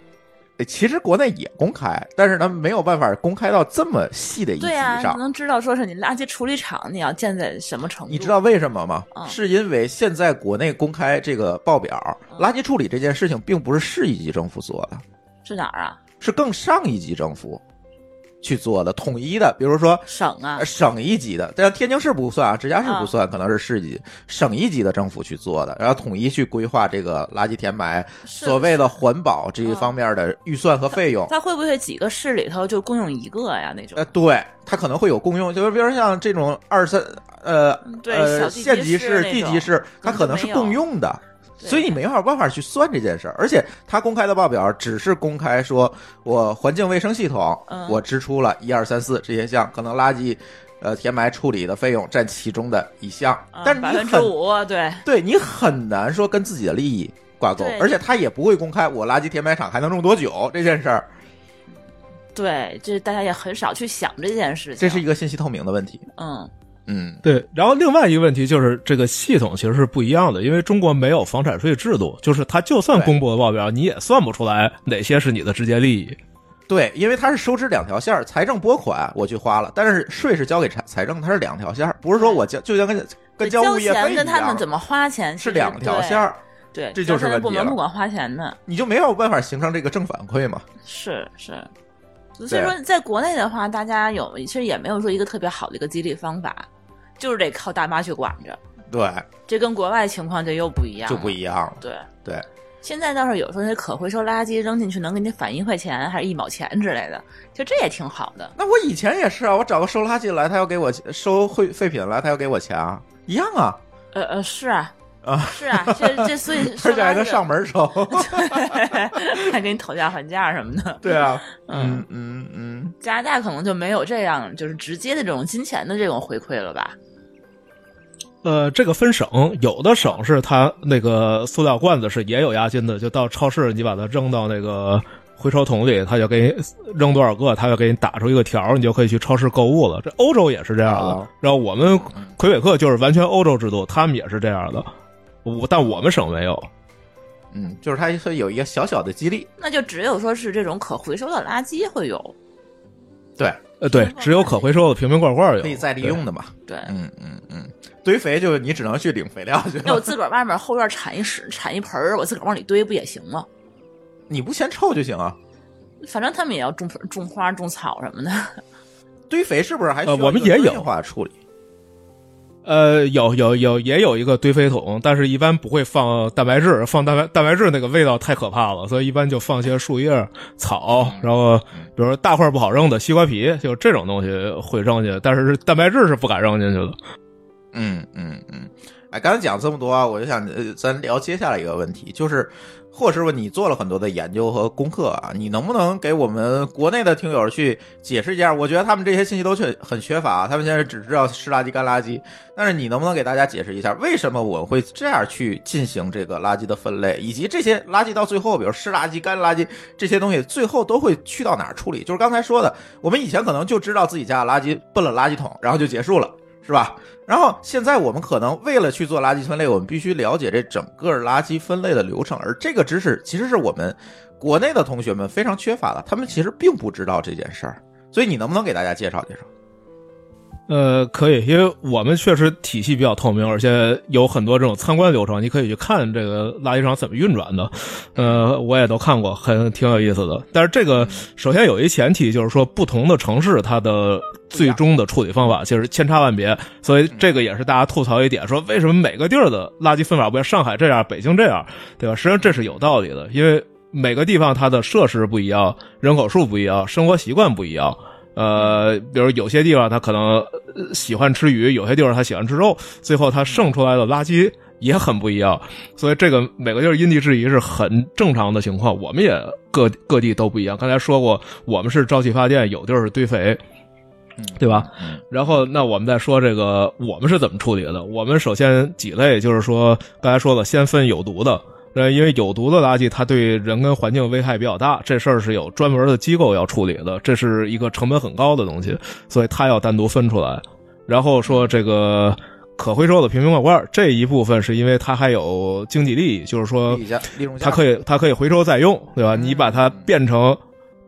Speaker 1: 其实国内也公开，但是呢没有办法公开到这么细的一级
Speaker 2: 对啊，
Speaker 1: 上。
Speaker 2: 能知道说是你垃圾处理厂你要建在什么程度？
Speaker 1: 你知道为什么吗？
Speaker 2: 嗯
Speaker 1: 是因为现在国内公开这个报表，
Speaker 2: 嗯
Speaker 1: 垃圾处理这件事情并不是市一级政府做的，
Speaker 2: 是哪儿啊？
Speaker 1: 是更上一级政府去做的，统一的。比如说
Speaker 2: 省啊
Speaker 1: 呃，省一级的，但是天津市不算啊，直辖市不算，可能是市级、省一级的政府去做的，然后统一去规划这个垃圾填埋，所谓的环保这一方面的预算和费用。
Speaker 2: 它会不会几个市里头就共用一个呀？那种
Speaker 1: 呃，对，它可能会有共用，就是比如像这种二三呃
Speaker 2: 对
Speaker 1: 呃县级市、地级市，它可能是共用的。
Speaker 2: 对。
Speaker 1: 所以你没有办法去算这件事儿，而且他公开的报表只是公开说，我环境卫生系统，
Speaker 2: 嗯。
Speaker 1: 我支出了一二三四这些项，可能垃圾，呃，填埋处理的费用占其中的一项，但是你很
Speaker 2: 分之五，对。
Speaker 1: 对你很难说跟自己的利益挂钩，而且他也不会公开我垃圾填埋场还能用多久这件事儿，
Speaker 2: 对，这大家也很少去想这件事情。
Speaker 1: 这是一个信息透明的问题。
Speaker 2: 嗯，
Speaker 1: 嗯，
Speaker 3: 对，然后另外一个问题就是这个系统其实是不一样的，因为中国没有房产税制度，就是它就算公布了报表，你也算不出来哪些是你的直接利益。
Speaker 1: 对，因为它是收支两条线儿，财政拨款我去花了，但是税是交给财财政，它是两条线儿，不是说我交就像跟跟交物业费
Speaker 2: 钱
Speaker 1: 一样，
Speaker 2: 跟他们怎么花钱
Speaker 1: 是两条线儿，
Speaker 2: 对，
Speaker 1: 这就是问题了
Speaker 2: 部门不管花钱的，
Speaker 1: 你就没有办法形成这个正反馈嘛。
Speaker 2: 是是。所以说，在国内的话，大家有其实也没有说一个特别好的一个激励方法，就是得靠大妈去管着。
Speaker 1: 对，
Speaker 2: 这跟国外情况就又不一样，
Speaker 1: 就不一。样了。
Speaker 2: 对，
Speaker 1: 对，
Speaker 2: 现在倒是有时候那可回收垃圾扔进去能给你返一块钱，还是一毛钱之类的，就这也挺好的。
Speaker 1: 那我以前也是啊，我找个收垃圾来，他要给我收废废品来，他要给我钱啊，一样啊，
Speaker 2: 呃呃，是啊，
Speaker 1: 啊，
Speaker 2: 是啊，这这所以
Speaker 1: 而且还能上门收。
Speaker 2: 还给你讨价还价什么的。
Speaker 1: 对啊，
Speaker 2: 嗯
Speaker 1: 嗯嗯嗯，
Speaker 2: 加拿大可能就没有这样，就是直接的这种金钱的这种回馈了吧？
Speaker 3: 呃，这个分省，有的省是它那个塑料罐子是也有押金的，就到超市你把它扔到那个回收桶里，他就给你扔多少个，他就给你打出一个条，你就可以去超市购物了。这欧洲也是这样的
Speaker 1: 哦，
Speaker 3: 然后我们魁北克就是完全欧洲制度，他们也是这样的，我但我们省没有。
Speaker 1: 嗯，就是它会有一个小小的激励。
Speaker 2: 那就只有说是这种可回收的垃圾会有，
Speaker 1: 对，
Speaker 3: 呃，对，只有可回收的瓶瓶罐罐有，
Speaker 1: 可以再利用的嘛。
Speaker 2: 对。
Speaker 1: 嗯嗯嗯，堆肥就你只能去领肥料去。
Speaker 2: 那我自个儿外面后院铲一屎铲一盆儿，我自个儿往里堆不也行吗？
Speaker 1: 你不嫌臭就行啊。
Speaker 2: 反正他们也要种种花、种草什么的。
Speaker 1: 堆肥是不是还需要
Speaker 3: 呃我们也有
Speaker 1: 净化处理？
Speaker 3: 呃，有有有也有一个堆肥桶，但是一般不会放蛋白质，放蛋白蛋白质那个味道太可怕了，所以一般就放些树叶、草，然后比如说大块不好扔的西瓜皮，就这种东西会扔进去，但是蛋白质是不敢扔进去的。
Speaker 1: 嗯嗯嗯。刚才讲这么多啊，我就想呃，咱聊接下来一个问题，就是霍师傅，你做了很多的研究和功课啊，你能不能给我们国内的听友去解释一下？我觉得他们这些信息都缺很缺乏，他们现在只知道湿垃圾、干垃圾，但是你能不能给大家解释一下，为什么我会这样去进行这个垃圾的分类，以及这些垃圾到最后，比如湿垃圾、干垃圾这些东西，最后都会去到哪儿处理？就是刚才说的，我们以前可能就知道自己家的垃圾奔了垃圾桶，然后就结束了，是吧？然后现在我们可能为了去做垃圾分类，我们必须了解这整个垃圾分类的流程，而这个知识其实是我们国内的同学们非常缺乏的，他们其实并不知道这件事儿。所以你能不能给大家介绍介绍？
Speaker 3: 呃，可以，因为我们确实体系比较透明，而且有很多这种参观流程，你可以去看这个垃圾场怎么运转的。呃，我也都看过，很挺有意思的。但是这个首先有一前提，就是说不同的城市它的最终的处理方法其实千差万别，所以这个也是大家吐槽一点，说为什么每个地儿的垃圾分法不像上海这样，北京这样，对吧？实际上这是有道理的，因为每个地方它的设施不一样，人口数不一样，生活习惯不一样。呃，比如有些地方他可能呃喜欢吃鱼，有些地方他喜欢吃肉，最后他剩出来的垃圾也很不一样，所以这个每个地儿因地制宜是很正常的情况。我们也各各地都不一样。刚才说过，我们是沼气发电，有地儿是堆肥，对吧？
Speaker 1: 嗯
Speaker 3: 然后，那我们再说这个，我们是怎么处理的？我们首先几类，就是说刚才说了，先分有毒的。呃，因为有毒的垃圾，它对人跟环境危害比较大，这事儿是有专门的机构要处理的，这是一个成本很高的东西，所以它要单独分出来。然后说这个可回收的瓶瓶罐罐这一部分，是因为它还有经济利益，就是说它可以它可以回收再用，对吧？你把它变成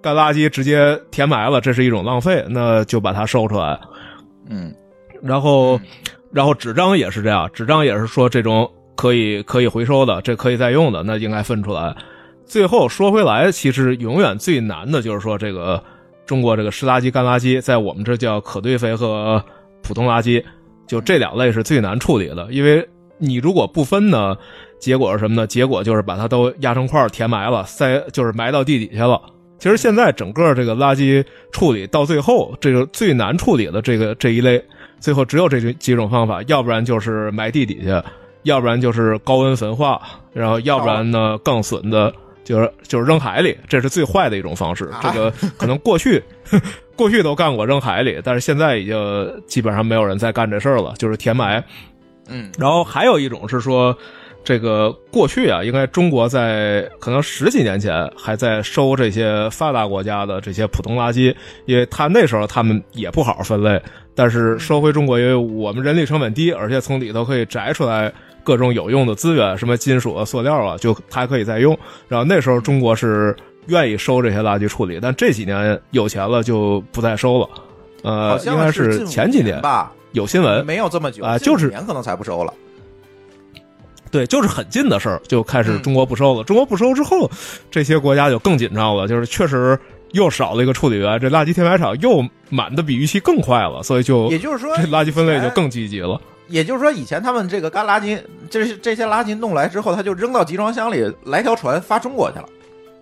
Speaker 3: 干垃圾直接填埋了，这是一种浪费，那就把它收出来。
Speaker 1: 嗯
Speaker 3: 然后，然后纸张也是这样，纸张也是说这种可以可以回收的，这可以再用的，那应该分出来。最后说回来，其实永远最难的就是说这个中国这个湿垃圾、干垃圾，在我们这叫可堆肥和普通垃圾，就这两类是最难处理的，因为你如果不分呢，结果是什么呢？结果就是把它都压成块填埋了，塞就是埋到地底下了。其实现在整个这个垃圾处理到最后，这个最难处理的这个这一类，最后只有这几种方法，要不然就是埋地底下，要不然就是高温焚化，然后要不然呢更损的，就是就是扔海里，这是最坏的一种方式。这个可能过去 过去都干过扔海里，但是现在已经基本上没有人再干这事儿了，就是填埋。
Speaker 1: 嗯
Speaker 3: 然后还有一种是说，这个过去啊，应该中国在可能十几年前还在收这些发达国家的这些普通垃圾，因为他那时候他们也不好好分类，但是收回中国，因为我们人力成本低，而且从里头可以摘出来各种有用的资源，什么金属啊、塑料啊，就还可以再用。然后那时候中国是愿意收这些垃圾处理，但这几年有钱了就不再收了。呃，应该
Speaker 1: 是
Speaker 3: 前几
Speaker 1: 年吧，
Speaker 3: 有新闻，
Speaker 1: 没有这么久
Speaker 3: 啊就是
Speaker 1: 年可能才不收了。
Speaker 3: 对，就是很近的事儿，就开始
Speaker 1: 嗯
Speaker 3: 中国不收了。中国不收之后，这些国家就更紧张了，就是确实又少了一个处理员，这垃圾填埋场又满的比预期更快了，所以就
Speaker 1: 也就是说，
Speaker 3: 这垃圾分类就更积极了。
Speaker 1: 也就是说，以前他们这个干垃圾，这是这些垃圾弄来之后，他就扔到集装箱里，来条船发中国去了。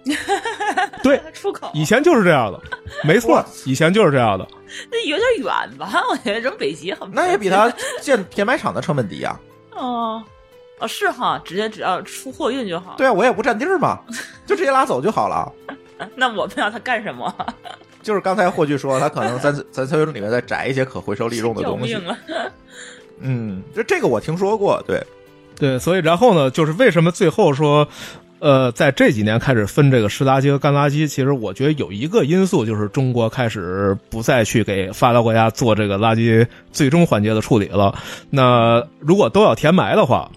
Speaker 3: 对，
Speaker 2: 出口
Speaker 3: 以前就是这样的，没错，以前就是这样的。
Speaker 2: 那有点远吧？我觉得扔北极很
Speaker 1: 那也比他建填埋场的成本低啊。
Speaker 2: 哦哦是哈，直接只要出货运就好。
Speaker 1: 对啊，我也不占地儿嘛，就直接拉走就好了。
Speaker 2: 那我们要他干什么？
Speaker 1: 就是刚才霍炬说，他可能咱咱村里面再摘一些可回收利用的东西！嗯，这这个我听说过，对，
Speaker 3: 对，所以然后呢，就是为什么最后说，呃，在这几年开始分这个湿垃圾和干垃圾，其实我觉得有一个因素就是中国开始不再去给发达国家做这个垃圾最终环节的处理了。那如果都要填埋的话，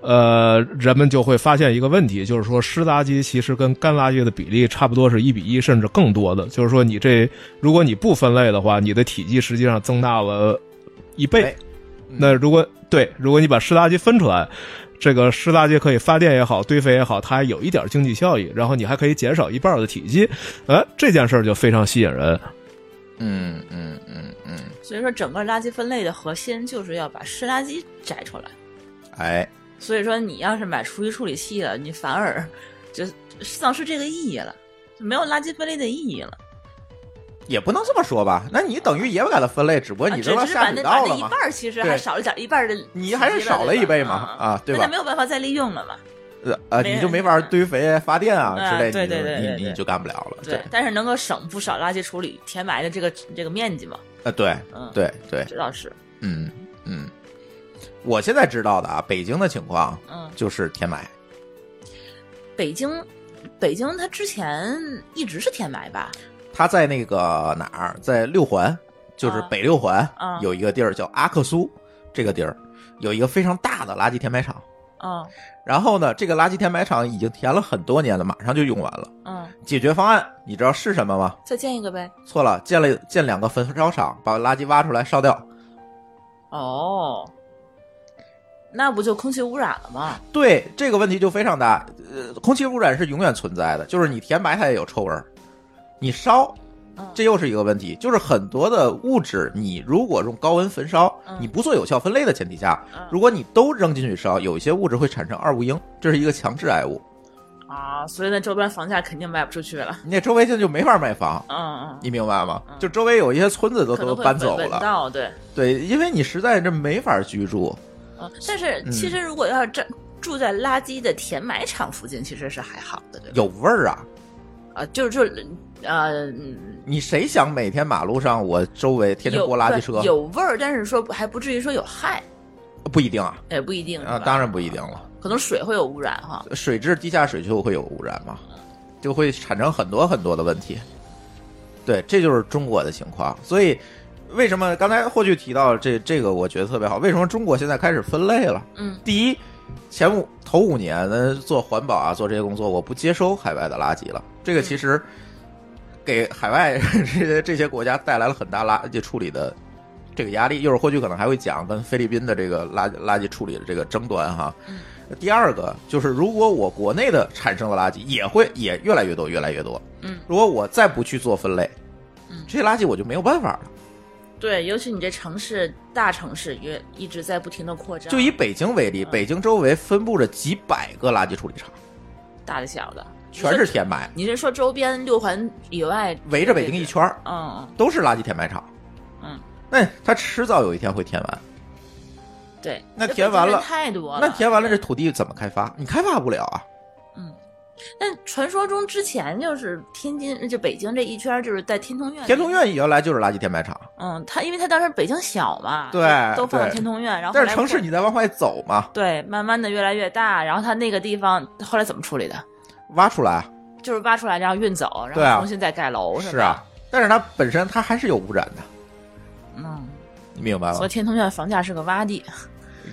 Speaker 3: 呃，人们就会发现一个问题，就是说湿垃圾其实跟干垃圾的比例差不多是一比一，甚至更多的。就是说你这如果你不分类的话，你的体积实际上增大了一倍。
Speaker 1: 哎
Speaker 3: 那如果对，如果你把湿垃圾分出来，这个湿垃圾可以发电也好，堆肥也好，它还有一点经济效益，然后你还可以减少一半的体积，哎，这件事儿就非常吸引人。
Speaker 1: 嗯嗯嗯嗯，
Speaker 2: 所以说，整个垃圾分类的核心就是要把湿垃圾摘出来。
Speaker 1: 哎，
Speaker 2: 所以说，你要是买厨余处理器了，你反而就丧失这个意义了，就没有垃圾分类的意义了。
Speaker 1: 也不能这么说吧，那你等于也把它分类，只不过
Speaker 2: 啊
Speaker 1: 你知道下水道了嘛
Speaker 2: 那把那一半，其实还少了点，一半的
Speaker 1: 你还是少了一倍嘛啊对吧
Speaker 2: 那没有办法再利用了嘛。
Speaker 1: 呃呃，你就没法堆肥、发电啊
Speaker 2: 啊
Speaker 1: 之类，
Speaker 2: 对
Speaker 1: 你就
Speaker 2: 对对对对
Speaker 1: 你你就干不了了。
Speaker 2: 对，但是能够省不少垃圾处理填埋的这个这个面积嘛。
Speaker 1: 呃，对
Speaker 2: 嗯，，
Speaker 1: 对对，
Speaker 2: 这倒是。
Speaker 1: 嗯嗯，我现在知道的啊，北京的情况
Speaker 2: 嗯，
Speaker 1: 就是填埋，
Speaker 2: 北京，北京它之前一直是填埋吧？
Speaker 1: 它在那个哪儿，在六环，就是
Speaker 2: 啊
Speaker 1: 北六环
Speaker 2: 啊
Speaker 1: 有一个地儿叫阿克苏，这个地儿有一个非常大的垃圾填埋场。
Speaker 2: 嗯
Speaker 1: 然后呢，这个垃圾填埋场已经填了很多年了，马上就用完了。
Speaker 2: 嗯，
Speaker 1: 解决方案你知道是什么吗？
Speaker 2: 再建一个呗。
Speaker 1: 错了，建了建两个焚烧厂，把垃圾挖出来烧掉。
Speaker 2: 哦，那不就空气污染了吗？
Speaker 1: 对这个问题就非常大，呃，空气污染是永远存在的，就是你填埋它也有臭味儿，你烧，
Speaker 2: 嗯
Speaker 1: 这又是一个问题，就是很多的物质，你如果用高温焚烧，
Speaker 2: 嗯
Speaker 1: 你不做有效分类的前提下
Speaker 2: 嗯，
Speaker 1: 如果你都扔进去烧，有一些物质会产生二恶英，这是一个强致癌物，
Speaker 2: 啊，所以那周边房价肯定卖不出去了。
Speaker 1: 你那周围现在就没法买房。
Speaker 2: 嗯嗯，
Speaker 1: 你明白吗
Speaker 2: 嗯？
Speaker 1: 就周围有一些村子都都搬走了，
Speaker 2: 闻到对。
Speaker 1: 对，因为你实在这没法居住。
Speaker 2: 嗯，但是
Speaker 1: 嗯
Speaker 2: 其实如果要是这住在垃圾的填埋场附近，其实是还好的，对吧？
Speaker 1: 有味儿啊！
Speaker 2: 啊，就是就是呃，嗯
Speaker 1: 你谁想每天马路上我周围天天
Speaker 2: 有
Speaker 1: 过垃圾车？
Speaker 2: 有味儿，但是说还不至于说有害，
Speaker 1: 不一定啊，
Speaker 2: 也不一定
Speaker 1: 啊，当然不一定了。
Speaker 2: 可能水会有污染哈。
Speaker 1: 水质、地下水就会有污染嘛，就会产生很多很多的问题。对，这就是中国的情况。所以，为什么刚才霍炬提到这这个，我觉得特别好。为什么中国现在开始分类了？
Speaker 2: 嗯
Speaker 1: 第一，前五头五年呢做环保啊，做这些工作，我不接收海外的垃圾了。这个其实给海外 这些这些国家带来了很大垃圾处理的这个压力。一会儿霍炬可能还会讲跟菲律宾的这个垃垃圾处理的这个争端哈。
Speaker 2: 嗯
Speaker 1: 第二个就是，如果我国内的产生的垃圾也会也越来越多，越来越多。
Speaker 2: 嗯，
Speaker 1: 如果我再不去做分类，
Speaker 2: 嗯
Speaker 1: 这些垃圾我就没有办法了。
Speaker 2: 对，尤其你这城市大城市也一直在不停的扩张，
Speaker 1: 就以北京为例，
Speaker 2: 嗯
Speaker 1: 北京周围分布着几百个垃圾处理厂，
Speaker 2: 大的小的，
Speaker 1: 全是填埋，
Speaker 2: 你是说周边六环以外
Speaker 1: 围着北京一？圈儿
Speaker 2: 嗯嗯
Speaker 1: 都是垃圾填埋场。
Speaker 2: 嗯，
Speaker 1: 那它迟早有一天会填完。
Speaker 2: 对，
Speaker 1: 那填完了
Speaker 2: 太多了，
Speaker 1: 那填完了，这土地怎么开发？你开发不了啊。
Speaker 2: 嗯。但传说中之前就是天津，就北京这一圈就是在天通苑。
Speaker 1: 天通苑原来就是垃圾填埋场，
Speaker 2: 嗯，它因为它当时北京小嘛，
Speaker 1: 对
Speaker 2: 都放到天通苑，然后
Speaker 1: 但是城市你在往外走嘛，
Speaker 2: 对，慢慢的越来越大，然后它那个地方后来怎么处理的？
Speaker 1: 挖出来
Speaker 2: 就是挖出来，然后运走，然后重新再盖楼，吧？
Speaker 1: 是啊，但是它本身它还是有污染的，
Speaker 2: 嗯，
Speaker 1: 你明白了
Speaker 2: 所以？天通苑房价是个洼地，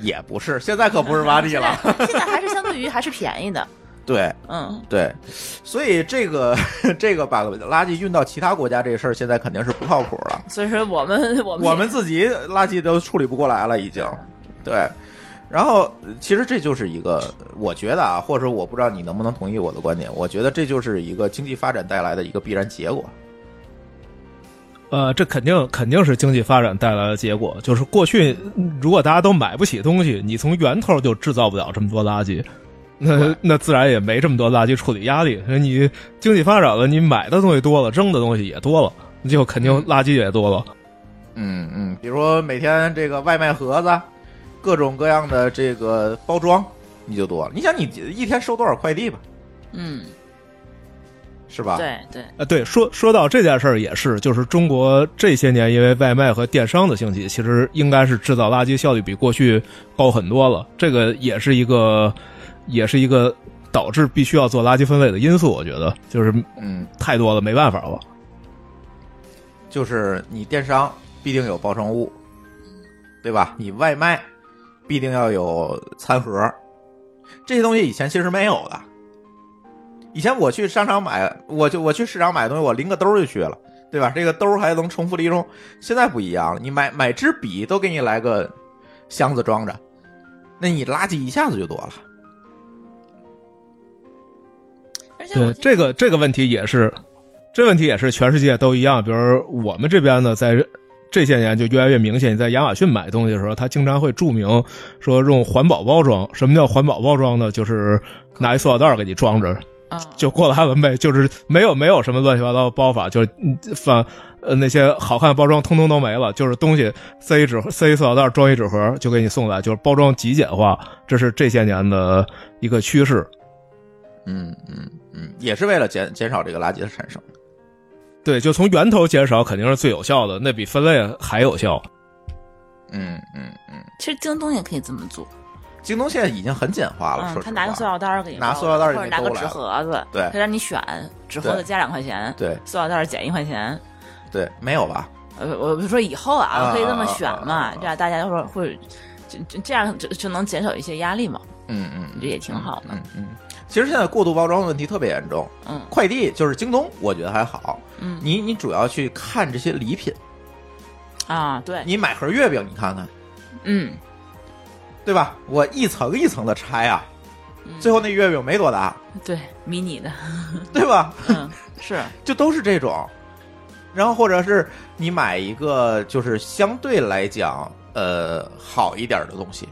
Speaker 1: 也不是，现在可不是洼地了。
Speaker 2: 现 在现在还是相对于还是便宜的，
Speaker 1: 对
Speaker 2: 嗯，
Speaker 1: 对，所以这个 这个把垃圾运到其他国家这事儿，现在肯定是不靠谱了。
Speaker 2: 所以说我们我们
Speaker 1: 我们自己垃圾都处理不过来了，已经。对，然后其实这就是一个，我觉得啊，或者说我不知道你能不能同意我的观点，我觉得这就是一个经济发展带来的一个必然结果。
Speaker 3: 呃，这肯定肯定是经济发展带来的结果。就是过去如果大家都买不起东西，你从源头就制造不了这么多垃圾，那那自然也没这么多垃圾处理压力。你经济发展了，你买的东西多了，扔的东西也多了，就肯定垃圾也多了。
Speaker 1: 嗯嗯，比如说每天这个外卖盒子，各种各样的这个包装，你就多了。你想你一天收多少快递吧？
Speaker 2: 嗯
Speaker 1: 是吧？，
Speaker 2: 对对，
Speaker 3: 啊，对，说说到这件事儿也是，就是中国这些年因为外卖和电商的兴起，其实应该是制造垃圾效率比过去高很多了。这个也是一个，也是一个导致必须要做垃圾分类的因素。我觉得就是
Speaker 1: 嗯，
Speaker 3: 太多了，没办法了。
Speaker 1: 就是你电商必定有包装物，对吧？你外卖必定要有餐盒，这些东西以前其实没有的。以前我去商场买，我就我去市场买东西，我拎个兜儿就去了，对吧？这个兜儿还能重复利用。现在不一样了，你买买支笔都给你来个箱子装着，那你垃圾一下子就多了。
Speaker 3: 对这个这个问题也是，这问题也是全世界都一样。比如我们这边呢，在这些年就越来越明显。你在亚马逊买东西的时候，它经常会注明说用环保包装。什么叫环保包装呢？就是拿一塑料袋儿给你装着
Speaker 2: 嗯，
Speaker 3: 就过来了呗，就是没有没有什么乱七八糟的包法，就是嗯反呃那些好看的包装通通都没了，就是东西塞一纸塞一塑料袋儿装一纸盒就给你送来，就是包装极简化，这是这些年的一个趋势。
Speaker 1: 嗯嗯嗯，也是为了减减少这个垃圾的产生。
Speaker 3: 对，就从源头减少肯定是最有效的，那比分类还有效。
Speaker 1: 嗯嗯嗯，
Speaker 2: 其实京东也可以这么做，
Speaker 1: 京东现在已经很简化了，
Speaker 2: 他拿个塑料袋儿给你
Speaker 1: 拿塑料袋儿
Speaker 2: 或者拿个纸盒子，
Speaker 1: 对
Speaker 2: 他让你选，纸盒子加两块钱，
Speaker 1: 对
Speaker 2: 塑料袋儿减一块钱。
Speaker 1: 对，没有吧？
Speaker 2: 呃，我不说以后啊，
Speaker 1: 啊
Speaker 2: 可以这么选嘛
Speaker 1: 啊，
Speaker 2: 这样大家都说会，就就这样就就能减少一些压力嘛，
Speaker 1: 嗯嗯，
Speaker 2: 这也挺好的
Speaker 1: 嗯嗯，其实现在过度包装的问题特别严重，
Speaker 2: 嗯。
Speaker 1: 快递就是京东，我觉得还好。
Speaker 2: 嗯。
Speaker 1: 你你主要去看这些礼品，
Speaker 2: 啊，对，
Speaker 1: 你买盒月饼，你看看，
Speaker 2: 嗯，
Speaker 1: 对吧？我一层一层的拆啊，
Speaker 2: 嗯。
Speaker 1: 最后那月饼没多大，
Speaker 2: 对，迷你的，
Speaker 1: 对吧？
Speaker 2: 嗯，是，
Speaker 1: 就都是这种。然后或者是你买一个就是相对来讲呃好一点的东西，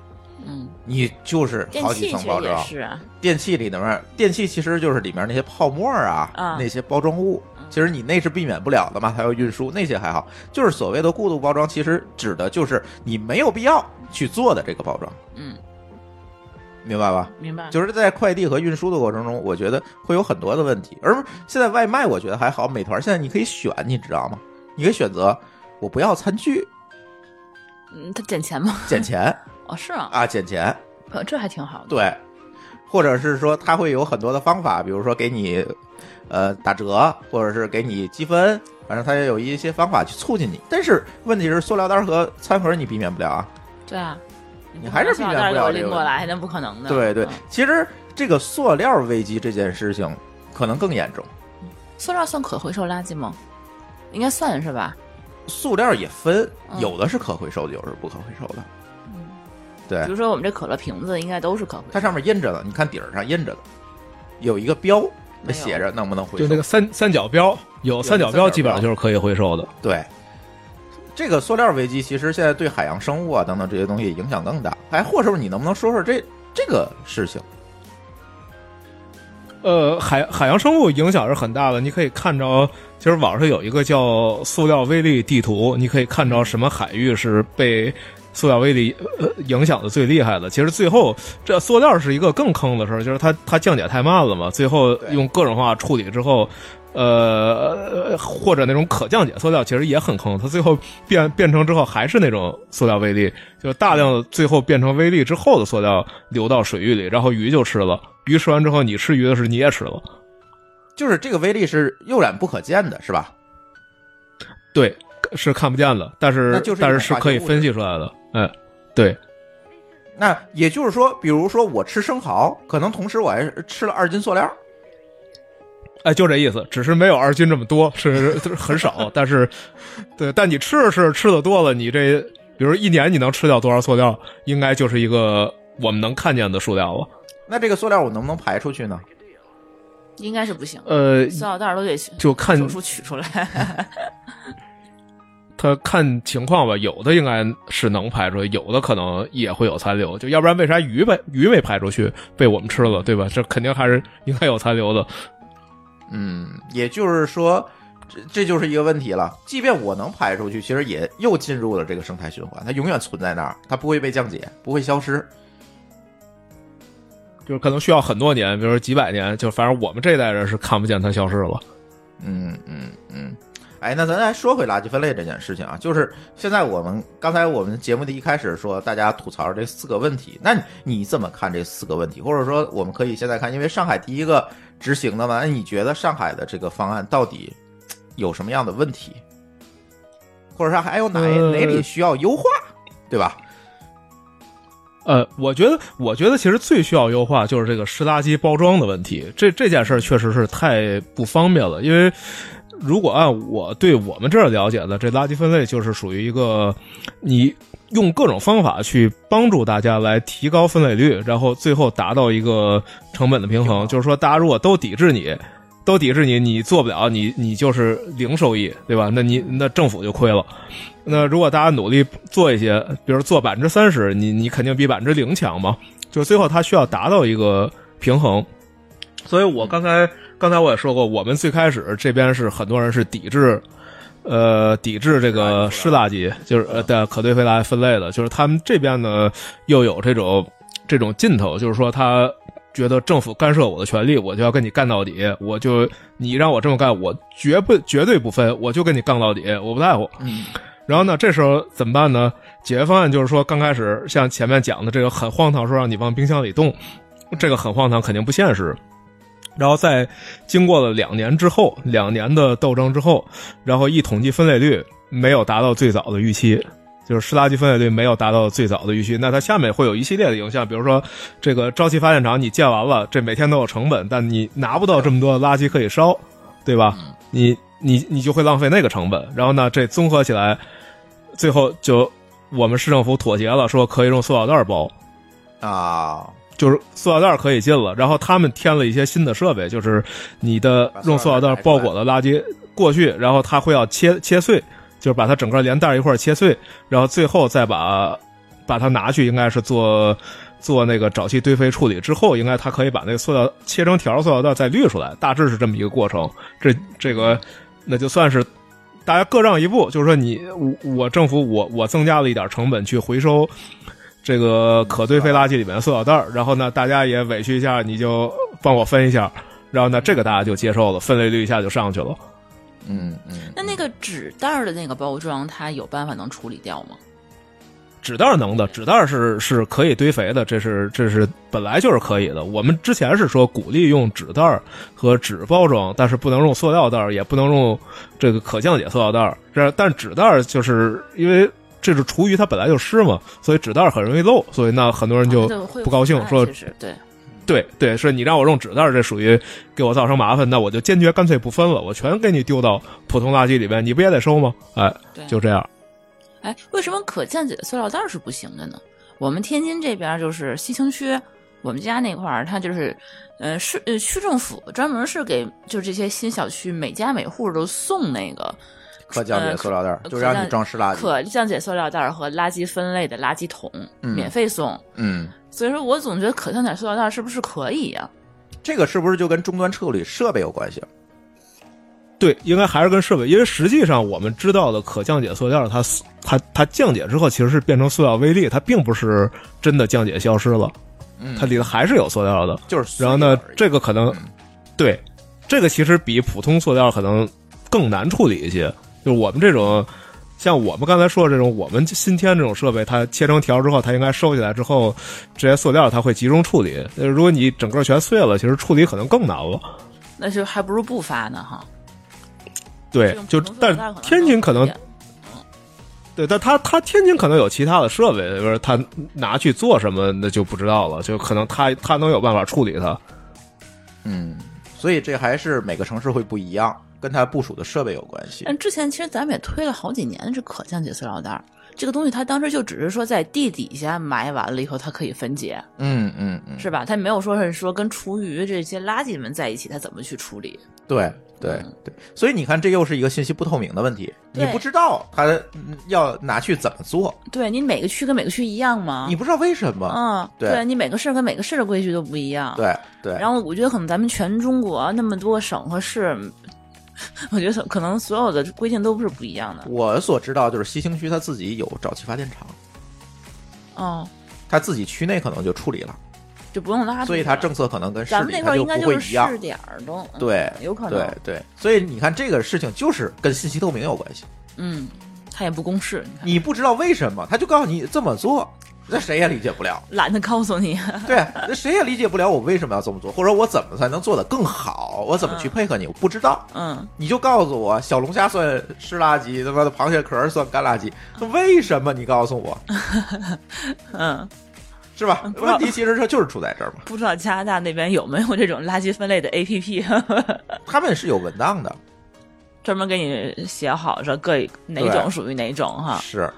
Speaker 2: 嗯，
Speaker 1: 你就是好几层包装。
Speaker 2: 也是啊，
Speaker 1: 电器里面，电器其实就是里面那些泡沫啊，
Speaker 2: 啊
Speaker 1: 那些包装物，
Speaker 2: 嗯
Speaker 1: 其实你那是避免不了的嘛，它要运输，那些还好。就是所谓的过度包装，其实指的就是你没有必要去做的这个包装，
Speaker 2: 嗯，
Speaker 1: 明白吧？
Speaker 2: 明白，
Speaker 1: 就是在快递和运输的过程中，我觉得会有很多的问题。而现在外卖，我觉得还好，美团现在你可以选，你知道吗？你可以选择我不要餐具，
Speaker 2: 嗯，他减钱吗？
Speaker 1: 减钱
Speaker 2: 哦，是啊，
Speaker 1: 啊，捡钱。
Speaker 2: 呃这还挺好的，
Speaker 1: 对，或者是说他会有很多的方法，比如说给你呃打折，或者是给你积分，反正他也有一些方法去促进你。但是问题是，塑料袋和餐盒你避免不了啊。
Speaker 2: 对啊，
Speaker 1: 你还是避免不了
Speaker 2: 塑料袋给我
Speaker 1: 这个
Speaker 2: 拎过来，那不可能的，
Speaker 1: 对对
Speaker 2: 嗯，
Speaker 1: 其实这个塑料危机这件事情可能更严重。
Speaker 2: 塑料算可回收垃圾吗？应该算是吧？
Speaker 1: 塑料也分，
Speaker 2: 嗯
Speaker 1: 有的是可回收的，有的是不可回收的。对
Speaker 2: 比，如说我们这可乐瓶子应该都是可回收
Speaker 1: 它，上面印着的，你看底儿上印着的，有一个标，那写着能不能回收。
Speaker 3: 就那个三三角标，有三角标基本上就是可以回收的。
Speaker 1: 对，这个塑料危机其实现在对海洋生物啊等等这些东西影响更大。哎，霍师傅你能不能说说这这个事情？
Speaker 3: 呃，海海洋生物影响是很大的。你可以看着，其实网上有一个叫“塑料微粒地图”，你可以看着什么海域是被塑料微粒呃影响的最厉害的。其实最后这塑料是一个更坑的事儿，就是它它降解太慢了嘛，最后用各种方法处理之后。呃，或者那种可降解塑料其实也很坑，它最后变变成之后还是那种塑料微粒，就是大量的最后变成微粒之后的塑料流到水域里，然后鱼就吃了，鱼吃完之后你吃鱼的时候你也吃了，
Speaker 1: 就是这个微粒是肉眼不可见的，是吧？
Speaker 3: 对，是看不见的，但是
Speaker 1: 是
Speaker 3: 但是是可以分析出来的，哎，对，
Speaker 1: 那也就是说，比如说我吃生蚝，可能同时我还吃了二斤塑料。
Speaker 3: 哎，就这意思，只是没有二斤这么多，是是很少，但是，对，但你吃着吃着吃的多了，你这比如一年你能吃掉多少塑料，应该就是一个我们能看见的数量了。
Speaker 1: 那这个塑料我能不能排出去呢？
Speaker 2: 应该是不行，
Speaker 3: 呃，
Speaker 2: 塑料袋都得
Speaker 3: 就看
Speaker 2: 手术取出来。
Speaker 3: 他看情况吧，有的应该是能排出去，有的可能也会有残留，就要不然为啥鱼被鱼没排出去被我们吃了，对吧？这肯定还是应该有残留的。
Speaker 1: 嗯，也就是说，这这就是一个问题了。即便我能排出去，其实也又进入了这个生态循环，它永远存在那儿，它不会被降解，不会消失。
Speaker 3: 就是可能需要很多年，比如说几百年，就反正我们这代人是看不见它消失了。
Speaker 1: 嗯嗯嗯，哎，那咱再说回垃圾分类这件事情啊，就是现在我们刚才我们节目的一开始说大家吐槽这四个问题，那你怎么看这四个问题？或者说我们可以现在看，因为上海第一个执行的嘛，那你觉得上海的这个方案到底有什么样的问题？或者说还有哪
Speaker 3: 呃
Speaker 1: 哪里需要优化，对吧？
Speaker 3: 呃，我觉得，我觉得其实最需要优化就是这个湿垃圾包装的问题。这这件事儿确实是太不方便了，因为如果按我对我们这儿了解的，这垃圾分类就是属于一个你用各种方法去帮助大家来提高分类率，然后最后达到一个成本的平衡。就是说，大家如果都抵制你，都抵制你，你做不了，你你就是零收益，对吧？那你那政府就亏了。那如果大家努力做一些，比如做百分之三十，你你肯定比百分之零强嘛。就最后它需要达到一个平衡。所以我刚才刚才我也说过，我们最开始这边是很多人是抵制，呃，抵制这个湿垃圾，就是呃的可堆肥垃圾分类的，就是他们这边呢又有这种这种劲头，就是说他觉得政府干涉我的权利，我就要跟你干到底，我就你让我这么干，我绝不绝对不分，我就跟你杠到底，我不在乎。
Speaker 1: 嗯
Speaker 3: 然后呢，这时候怎么办呢？解决方案就是说，刚开始像前面讲的这个很荒唐，说让你往冰箱里冻，这个很荒唐，肯定不现实。然后在经过了两年之后，两年的斗争之后，然后一统计分类率没有达到最早的预期，就是湿垃圾分类率没有达到最早的预期，那它下面会有一系列的影响，比如说这个沼气发电厂你建完了，这每天都有成本，但你拿不到这么多垃圾可以烧，对吧？你你你就会浪费那个成本，然后呢，这综合起来，最后就我们市政府妥协了，说可以用塑料袋包，
Speaker 1: 啊，
Speaker 3: 就是塑料袋可以进了，然后他们添了一些新的设备，就是你的用塑料袋包裹的垃圾过去，然后它会要切切碎，就是把它整个连袋一块切碎，然后最后再把把它拿去，应该是做做那个沼气堆肥处理之后，应该它可以把那个塑料切成条儿塑料袋再滤出来，大致是这么一个过程。这这个那就算是大家各让一步，就是说你我我政府我我增加了一点成本去回收这个可堆肥垃圾里面的塑料袋儿，然后呢大家也委屈一下，你就帮我分一下，然后呢这个大家就接受了，分类率一下就上去了。
Speaker 1: 嗯嗯，
Speaker 2: 那那个纸袋儿的那个包装，它有办法能处理掉吗？
Speaker 3: 纸袋儿能的，纸袋儿是是可以堆肥的，这是这是本来就是可以的。我们之前是说鼓励用纸袋儿和纸包装，但是不能用塑料袋儿，也不能用这个可降解塑料袋儿。这但纸袋儿就是因为这是厨余，它本来就湿嘛，所以纸袋很容易漏，所以那很多人就不高兴说
Speaker 2: 对，
Speaker 3: 对对，是你让我用纸袋，这属于给我造成麻烦，那我就坚决干脆不分了，我全给你丢到普通垃圾里边，你不也得收吗？哎，就这样。
Speaker 2: 哎，为什么可降解的塑料袋是不行的呢？我们天津这边就是西青区，我们家那块儿，它就是，呃，市呃区政府专门是给就是这些新小区每家每户都送那个
Speaker 1: 可降解塑料袋就让你装湿垃圾。
Speaker 2: 可降解塑料袋儿和垃圾分类的垃圾桶，
Speaker 1: 嗯
Speaker 2: 免费送。
Speaker 1: 嗯，
Speaker 2: 所以说我总觉得可降解塑料袋儿是不是可以呀、
Speaker 1: 这个是不是就跟终端处理设备有关系？
Speaker 3: 对，应该还是跟设备，因为实际上我们知道的可降解塑料，它它它降解之后其实是变成塑料微粒，它并不是真的降解消失了，
Speaker 1: 嗯，
Speaker 3: 它里头还是有塑料的。
Speaker 1: 就是
Speaker 3: 然后呢这个可能
Speaker 1: 嗯
Speaker 3: 对这个其实比普通塑料可能更难处理一些。就是我们这种，像我们刚才说的这种，我们新添这种设备，它切成条之后，它应该收起来之后，这些塑料它会集中处理。呃如果你整个全碎了，其实处理可能更难了。
Speaker 2: 那就还不如不发呢哈。
Speaker 3: 对，就但天津可能对，但他他天津可能有其他的设备，比如说他拿去做什么，那就不知道了。就可能他他能有办法处理它。
Speaker 1: 嗯，所以这还是每个城市会不一样，跟它部署的设备有关系。
Speaker 2: 但之前其实咱们也推了好几年这可降解塑料袋儿，这个东西它当时就只是说在地底下埋完了以后它可以分解，
Speaker 1: 嗯嗯嗯，
Speaker 2: 是吧？它没有说是说跟厨余这些垃圾们在一起，它怎么去处理？
Speaker 1: 对对
Speaker 2: 嗯
Speaker 1: 对，所以你看，这又是一个信息不透明的问题，你不知道它嗯要拿去怎么做，
Speaker 2: 对你每个区跟每个区一样吗？
Speaker 1: 你不知道为什么。
Speaker 2: 嗯，
Speaker 1: 对
Speaker 2: 你每个市跟每个市的规矩都不一样。
Speaker 1: 对对，
Speaker 2: 然后我觉得可能咱们全中国那么多省和市，我觉得可能所有的规定都是不一样的。
Speaker 1: 我所知道就是西青区他自己有沼气发电厂，
Speaker 2: 哦，
Speaker 1: 他自己区内可能就处理了。
Speaker 2: 就不用拉，
Speaker 1: 所以它政策可能跟市
Speaker 2: 咱们那块儿
Speaker 1: 里它就
Speaker 2: 应该就是
Speaker 1: 不会一样
Speaker 2: 试。点儿
Speaker 1: 对
Speaker 2: 有可能，
Speaker 1: 对对，所以你看这个事情就是跟信息透明有关系。
Speaker 2: 嗯，他也不公示，你看
Speaker 1: 你不知道为什么，他就告诉你这么做，那谁也理解不了。
Speaker 2: 懒得告诉你，
Speaker 1: 对，那谁也理解不了我为什么要这么做，或者我怎么才能做得更好，我怎么去配合你，我不知道。
Speaker 2: 嗯，
Speaker 1: 你就告诉我，小龙虾算湿垃圾，他妈的螃蟹壳算干垃圾，那为什么？你告诉我，
Speaker 2: 嗯，
Speaker 1: 是吧？问题其实这就是出在这儿嘛，
Speaker 2: 不知道加拿大那边有没有这种垃圾分类的 APP，
Speaker 1: 他们是有文档的，
Speaker 2: 专门给你写好说各哪种属于哪种哈。
Speaker 1: 是，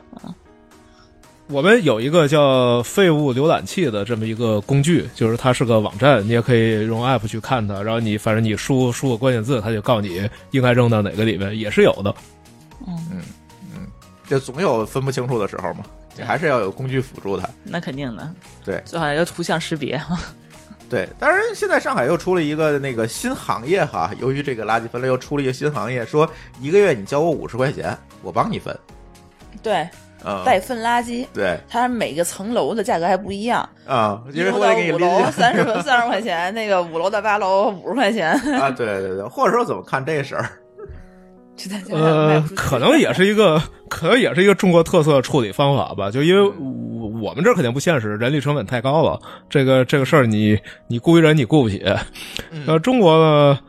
Speaker 3: 我们有一个叫废物浏览器的这么一个工具，就是它是个网站，你也可以用 app 去看它，然后你反正你输输个关键字，它就告诉你应该扔到哪个里面，也是有的。
Speaker 1: 嗯嗯就总有分不清楚的时候嘛，你还是要有工具辅助它。
Speaker 2: 那肯定的，
Speaker 1: 对
Speaker 2: 最好要图像识别。
Speaker 1: 对，当然现在上海又出了一个那个新行业哈，由于这个垃圾分类又出了一个新行业，说一个月你交我五十块钱，我帮你分。
Speaker 2: 对，
Speaker 1: 嗯，
Speaker 2: 带分垃圾，
Speaker 1: 对
Speaker 2: 它每个层楼的价格还不一样，
Speaker 1: 啊，因为
Speaker 2: 五楼 三十三十块钱，那个五楼到八楼五十块钱，
Speaker 1: 啊，对对对，或者说怎么看这事儿？
Speaker 3: 呃可能也是一个，可能也是一个中国特色处理方法吧。就因为我我们这肯定不现实，人力成本太高了。这个这个事儿，你你雇一人你雇不起。那，中国呢，呃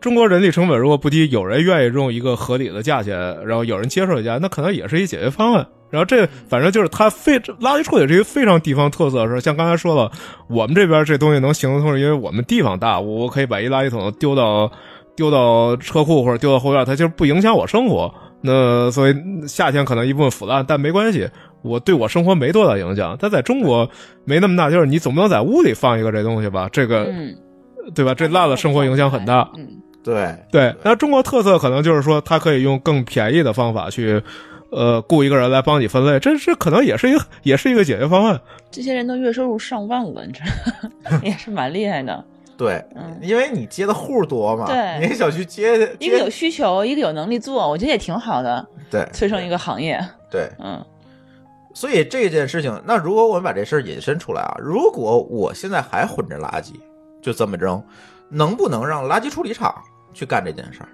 Speaker 3: 中国人力成本如果不低，有人愿意用一个合理的价钱，然后有人接受一下，那可能也是一解决方案。然后这反正就是它非垃圾处理是一个非常地方特色的事，像刚才说了，我们这边这东西能行得通，是因为我们地方大，我可以把一垃圾桶丢到丢到车库或者丢到后院，它就是不影响我生活。那所以夏天可能一部分腐烂，但没关系，我对我生活没多大影响。但在中国没那么大，就是你总不能在屋里放一个这东西吧？这个、对吧？这烂了生活影响很大。
Speaker 2: 嗯，
Speaker 1: 对，
Speaker 3: 对，那中国特色可能就是说，它可以用更便宜的方法去，呃，雇一个人来帮你分类，这这可能也是一个也是一个解决方案。
Speaker 2: 这些人都月收入上万了，你知道，也是蛮厉害的。
Speaker 1: 对，
Speaker 2: 嗯，
Speaker 1: 因为你接的户多嘛，
Speaker 2: 对
Speaker 1: 你小区接
Speaker 2: 一个有，需求，一个有能力做，我觉得也挺好的，
Speaker 1: 对
Speaker 2: 催生一个行业。
Speaker 1: 对，
Speaker 2: 嗯
Speaker 1: 所以这件事情，那如果我们把这事儿引申出来啊，如果我现在还混着垃圾，就这么扔，能不能让垃圾处理厂去干这件事儿？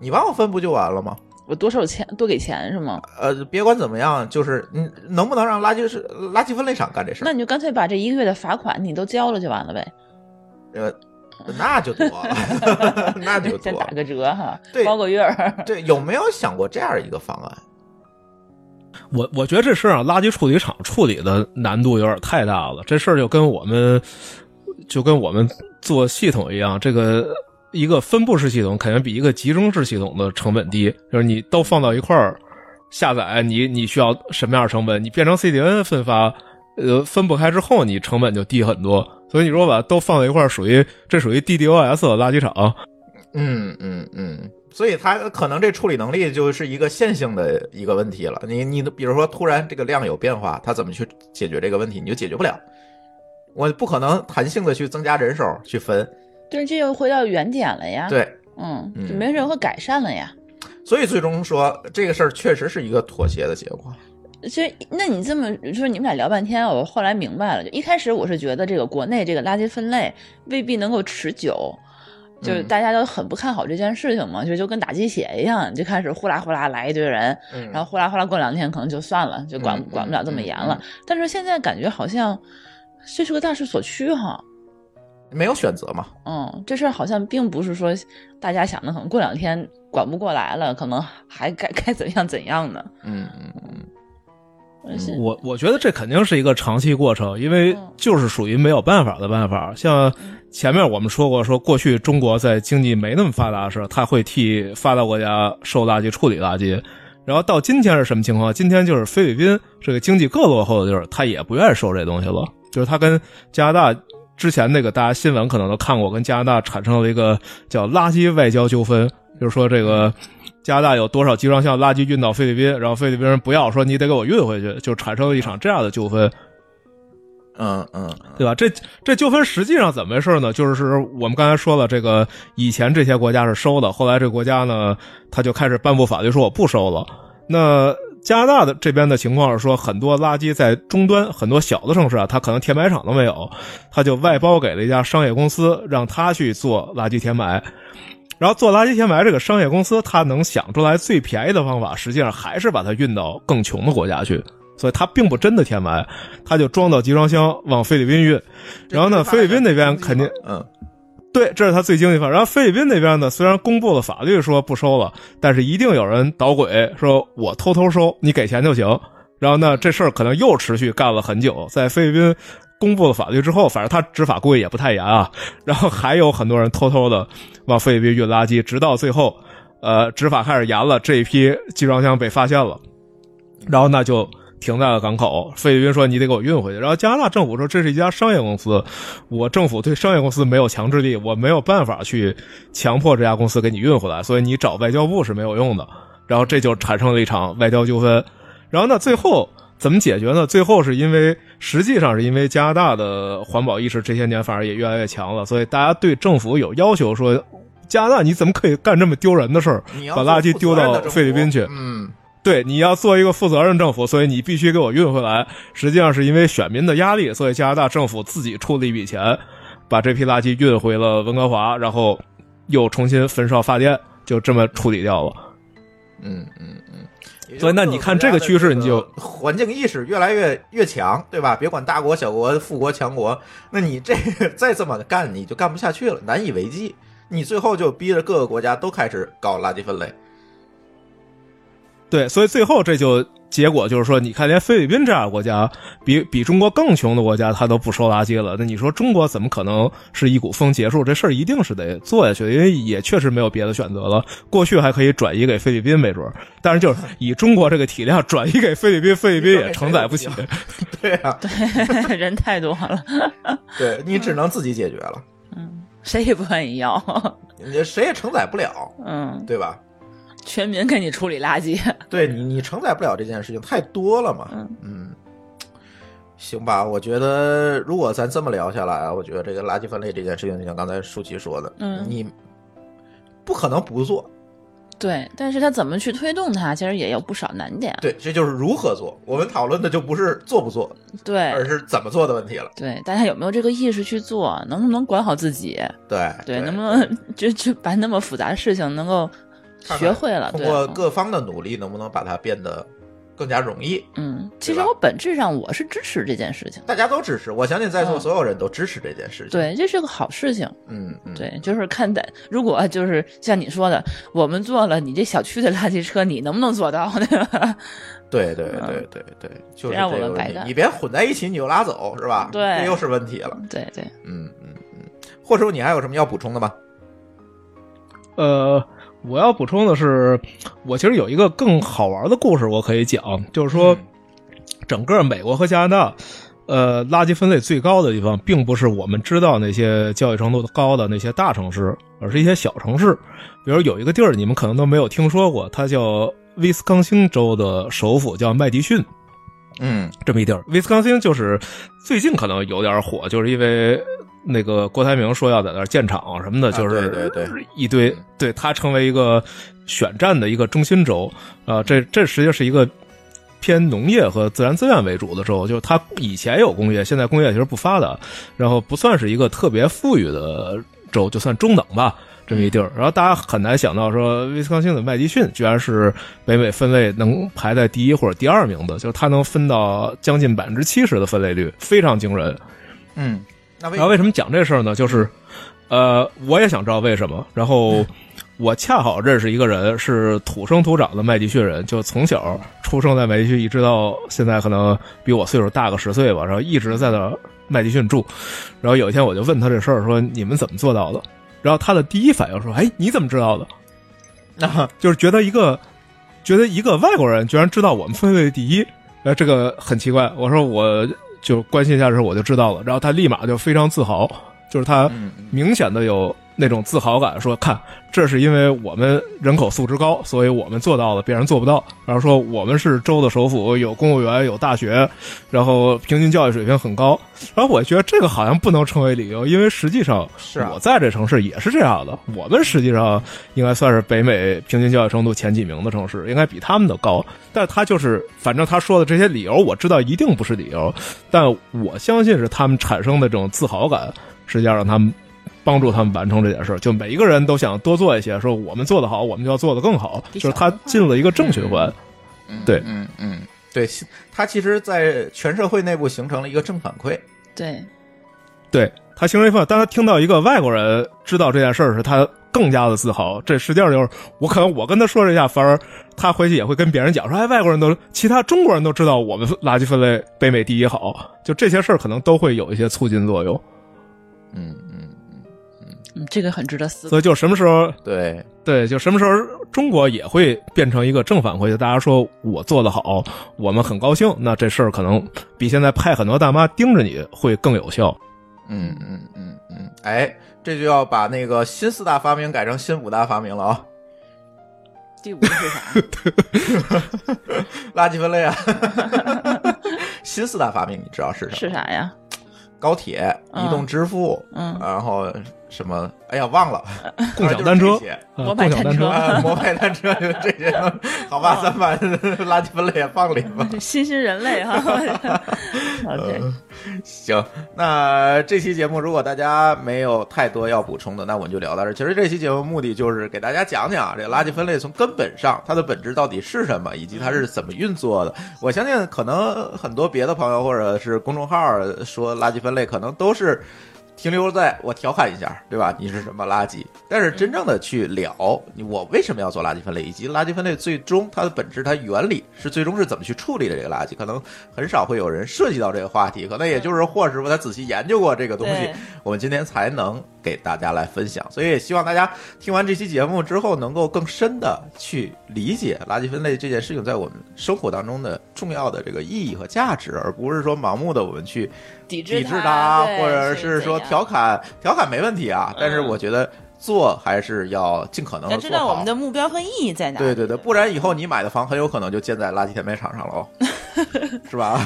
Speaker 1: 你帮我分不就完了吗？
Speaker 2: 我多收钱，多给钱是吗？
Speaker 1: 呃，别管怎么样，就是你能不能让垃圾是垃圾分类厂干这事儿？
Speaker 2: 那你就干脆把这一个月的罚款你都交了就完了呗，
Speaker 1: 呃，那就多了，那就多
Speaker 2: 先打。个折哈，
Speaker 1: 对
Speaker 2: 包个月儿。
Speaker 1: 对，有没有想过这样一个方案？
Speaker 3: 我我觉得这事儿啊，垃圾处理厂处理的难度有点太大了。这事儿就跟我们就跟我们做系统一样，这个一个分布式系统肯定比一个集中式系统的成本低。就是你都放到一块儿下载，你你需要什么样的成本？你变成 CDN 分发，呃，分不开之后，你成本就低很多。所以你如果把都放在一块儿，属于这属于 DDoS 的垃圾场。
Speaker 1: 嗯嗯嗯，所以它可能这处理能力就是一个线性的一个问题了。你你比如说突然这个量有变化，它怎么去解决这个问题？你就解决不了。我不可能弹性的去增加人手去分，
Speaker 2: 对，这又回到原点了呀。，
Speaker 1: 对，
Speaker 2: 嗯，
Speaker 1: 嗯
Speaker 2: 就没有任何改善了呀。
Speaker 1: 所以最终说这个事儿确实是一个妥协的结果。
Speaker 2: 其实，那你这么就是你们俩聊半天，我后来明白了。就一开始我是觉得这个国内这个垃圾分类未必能够持久，就是
Speaker 1: 嗯
Speaker 2: 大家都很不看好这件事情嘛，就就跟打鸡血一样，就开始呼啦呼啦来一堆人，
Speaker 1: 嗯
Speaker 2: 然后呼啦呼啦过两天可能就算了，就管
Speaker 1: 嗯
Speaker 2: 管不了这么严了
Speaker 1: 嗯。
Speaker 2: 但是现在感觉好像这是个大势所趋哈。
Speaker 1: 没有选择嘛，
Speaker 2: 嗯，这事儿好像并不是说大家想的，可能过两天管不过来了，可能还该 该怎样怎样呢。
Speaker 1: 嗯嗯嗯，
Speaker 3: 我我觉得这肯定是一个长期过程，因为
Speaker 2: 嗯
Speaker 3: 就是属于没有办法的办法。像前面我们说过，说过去中国在经济没那么发达的时候，他会替发达国家收垃圾、处理垃圾。然后到今天是什么情况？今天就是菲律宾这个经济更落后的地儿，他也不愿意收这东西了。就是他跟加拿大之前那个大家新闻可能都看过，跟加拿大产生了一个叫垃圾外交纠纷，就是说这个加拿大有多少集装箱垃圾运到菲律宾，然后菲律宾人不要，说你得给我运回去，就产生了一场这样的纠纷，
Speaker 1: 嗯嗯
Speaker 3: 对吧？这这纠纷实际上怎么回事呢？就是我们刚才说了，这个以前这些国家是收的，后来这国家呢，他就开始颁布法律说我不收了。那加拿大的这边的情况是说，很多垃圾在终端，很多小的城市啊，它可能填埋场都没有，它就外包给了一家商业公司，让他去做垃圾填埋。然后做垃圾填埋这个商业公司，它能想出来最便宜的方法，实际上还是把它运到更穷的国家去。所以它并不真的填埋，它就装到集装箱往菲律宾运。然后呢，菲律宾那边肯定，
Speaker 1: 嗯，
Speaker 3: 对，这是他最经济方。然后菲律宾那边呢，虽然公布了法律说不收了，但是一定有人捣鬼，说我偷偷收，你给钱就行。然后呢，这事儿可能又持续干了很久。在菲律宾公布了法律之后，反正他执法估计也不太严啊。然后还有很多人偷偷的往菲律宾运垃圾，直到最后，呃，执法开始严了，这一批集装箱被发现了，然后那就。停在了港口，菲律宾说你得给我运回去。然后加拿大政府说这是一家商业公司，我政府对商业公司没有强制力，我没有办法去强迫这家公司给你运回来，所以你找外交部是没有用的。然后这就产生了一场外交纠纷。然后呢，最后怎么解决呢？最后是因为实际上是因为加拿大的环保意识这些年反而也越来越强了，所以大家对政府有要求，说加拿大你怎么可以干这么丢人的事儿，把垃圾丢到菲律宾去？
Speaker 1: 嗯。
Speaker 3: 对，你要做一个负责任政府，所以你必须给我运回来。实际上是因为选民的压力，所以加拿大政府自己出了一笔钱，把这批垃圾运回了温哥华，然后又重新焚烧发电，就这么处理掉了。
Speaker 1: 嗯嗯嗯。
Speaker 3: 所以那你看这个趋势，你就
Speaker 1: 环境意识越来越越强，对吧？别管大国小国、富国强国，那你这再这么干，你就干不下去了，难以为继。你最后就逼着各个国家都开始搞垃圾分类。
Speaker 3: 对，所以最后这就结果就是说，你看，连菲律宾这样的国家，比比中国更穷的国家，他都不收垃圾了。那你说中国怎么可能是一股风结束？这事儿一定是得做下去，因为也确实没有别的选择了。过去还可以转移给菲律宾没准儿，但是就是以中国这个体量转移给菲律宾，菲律宾也承载不起。
Speaker 1: 对啊，
Speaker 2: 对，人太多了。
Speaker 1: 对你只能自己解决了。
Speaker 2: 嗯，谁也不愿意要，
Speaker 1: 你谁也承载不了。
Speaker 2: 嗯，
Speaker 1: 对吧？
Speaker 2: 全民给你处理垃圾，
Speaker 1: 对你，你承载不了这件事情太多了嘛。嗯，行吧，我觉得如果咱这么聊下来，我觉得这个垃圾分类这件事情，就像刚才舒淇说的，
Speaker 2: 嗯，
Speaker 1: 你不可能不做。
Speaker 2: 对，但是他怎么去推动它，其实也有不少难点。
Speaker 1: 对，这就是如何做。我们讨论的就不是做不做，
Speaker 2: 对，
Speaker 1: 而是怎么做的问题了。
Speaker 2: 对，大家有没有这个意识去做？能不能管好自己？
Speaker 1: 对，
Speaker 2: 对，能不能 就就把那么复杂的事情能够。学会了，
Speaker 1: 通过各方的努力，能不能把它变得更加容易？
Speaker 2: 嗯，其实我本质上我是支持这件事情，
Speaker 1: 大家都支持。我相信在座所有人都支持这件事情。
Speaker 2: 对，这是个好事情。
Speaker 1: 嗯，
Speaker 2: 对，就是看待，如果就是像你说的，我们做了，你这小区的垃圾车，你能不能做到？对吧？
Speaker 1: 对对对对对，就
Speaker 2: 让我们白干。
Speaker 1: 你别混在一起，你就拉走，是吧？
Speaker 2: 对，
Speaker 1: 这又是问题了。
Speaker 2: 对对，
Speaker 1: 嗯嗯嗯。或者你还有什么要补充的吗？
Speaker 3: 呃。我要补充的是，我其实有一个更好玩的故事，我可以讲，就是说，整个美国和加拿大，呃，垃圾分类最高的地方，并不是我们知道那些教育程度高的那些大城市，而是一些小城市。比如有一个地儿，你们可能都没有听说过，它叫威斯康星州的首府叫麦迪逊，
Speaker 1: 嗯，
Speaker 3: 这么一地儿。威斯康星就是最近可能有点火，就是因为。那个郭台铭说要在那儿建厂什么的，就是
Speaker 1: 对对
Speaker 3: 一堆，对他成为一个选战的一个中心轴啊。这这实际上是一个偏农业和自然资源为主的州，就是它以前有工业，现在工业其实不发达，然后不算是一个特别富裕的州，就算中等吧这么一地儿。然后大家很难想到说，威斯康星的麦迪逊居然是北美分类能排在第一或者第二名的，就是它能分到将近百分之七十的分类率，非常惊人。
Speaker 1: 嗯。
Speaker 3: 然后为什么讲这事儿呢？就是，呃，我也想知道为什么。然后我恰好认识一个人，是土生土长的麦迪逊人，就从小出生在麦迪逊，一直到现在，可能比我岁数大个十岁吧。然后一直在那麦迪逊住。然后有一天我就问他这事儿，说你们怎么做到的？然后他的第一反应说：“哎，你怎么知道的？”
Speaker 1: 那
Speaker 3: 就是觉得一个觉得一个外国人居然知道我们分类第一，哎，这个很奇怪。我说我。就关心一下的时候，我就知道了。然后他立马就非常自豪，就是他明显的有那种自豪感，说看这是因为我们人口素质高，所以我们做到了，别人做不到。然后说我们是州的首府，有公务员，有大学，然后平均教育水平很高。然后我觉得这个好像不能成为理由，因为实际上我在这城市也是这样的。我们实际上应该算是北美平均教育程度前几名的城市，应该比他们的高。但是他就是，反正他说的这些理由，我知道一定不是理由，但我相信是他们产生的这种自豪感，实际上让他们帮助他们完成这件事儿。就每一个人都想多做一些，说我们做得好，我们就要做得更好，就是他进了一个正循环。
Speaker 1: 嗯
Speaker 3: 对
Speaker 1: 嗯嗯，对，他其实，在全社会内部形成了一个正反馈。
Speaker 2: 对，
Speaker 3: 对他形成一份，当他听到一个外国人知道这件事儿时，他更加的自豪。这实际上就是我可能我跟他说这下，反而他回去也会跟别人讲说，哎，外国人都其他中国人都知道我们垃圾分类北美第一好，就这些事儿可能都会有一些促进作用。
Speaker 1: 嗯嗯，
Speaker 2: 嗯，这个很值得思考。
Speaker 3: 所以就什么时候
Speaker 1: 对，
Speaker 3: 对，就什么时候中国也会变成一个正反馈，就大家说我做的好，我们很高兴，那这事儿可能比现在派很多大妈盯着你会更有效。
Speaker 1: 嗯嗯嗯嗯，哎，这就要把那个新四大发明改成新五大发明了啊！
Speaker 2: 第五个是啥？
Speaker 1: 垃圾分类啊，新四大发明你知道是什么？
Speaker 2: 是啥呀？
Speaker 1: 高铁、
Speaker 2: 嗯
Speaker 1: 移动支付，
Speaker 2: 嗯
Speaker 1: 然后什么？哎呀，忘了，
Speaker 3: 共享单车共享单车，
Speaker 1: 啊，摩拜单车就这些，好吧，咱把垃圾分类也放里吧。
Speaker 2: 新兴人类哈。OK，
Speaker 1: 行，那这期节目如果大家没有太多要补充的，那我们就聊到这儿。其实这期节目目的就是给大家讲讲这个垃圾分类从根本上它的本质到底是什么，以及它是怎么运作的。我相信可能很多别的朋友或者是公众号说垃圾分类，可能都是。停留在我调侃一下，对吧？你是什么垃圾？但是真正的去聊，我为什么要做垃圾分类，以及垃圾分类最终它的本质、它原理是最终是怎么去处理的这个垃圾，可能很少会有人涉及到这个话题。可能也就是霍师傅他仔细研究过这个东西，我们今天才能给大家来分享。所以也希望大家听完这期节目之后，能够更深的去理解垃圾分类这件事情在我们生活当中的重要的这个意义和价值，而不是说盲目的我们去
Speaker 2: 抵制
Speaker 1: 抵制它，或者是说调侃，调侃没问题啊，但是
Speaker 2: 嗯
Speaker 1: 我觉得做还是要尽可能
Speaker 2: 要
Speaker 1: 的做好。
Speaker 2: 知道我们的目标和意义在哪。
Speaker 1: 对对对，不然以后你买的房很有可能就建在垃圾填埋场上了哦，是吧？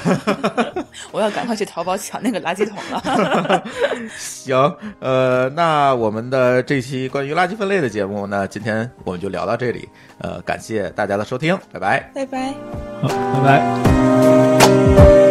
Speaker 2: 我要赶快去淘宝抢那个垃圾桶了。
Speaker 1: 行，呃，那我们的这期关于垃圾分类的节目呢，今天我们就聊到这里，呃，感谢大家的收听，拜拜。
Speaker 2: 拜拜。
Speaker 3: 好，拜拜。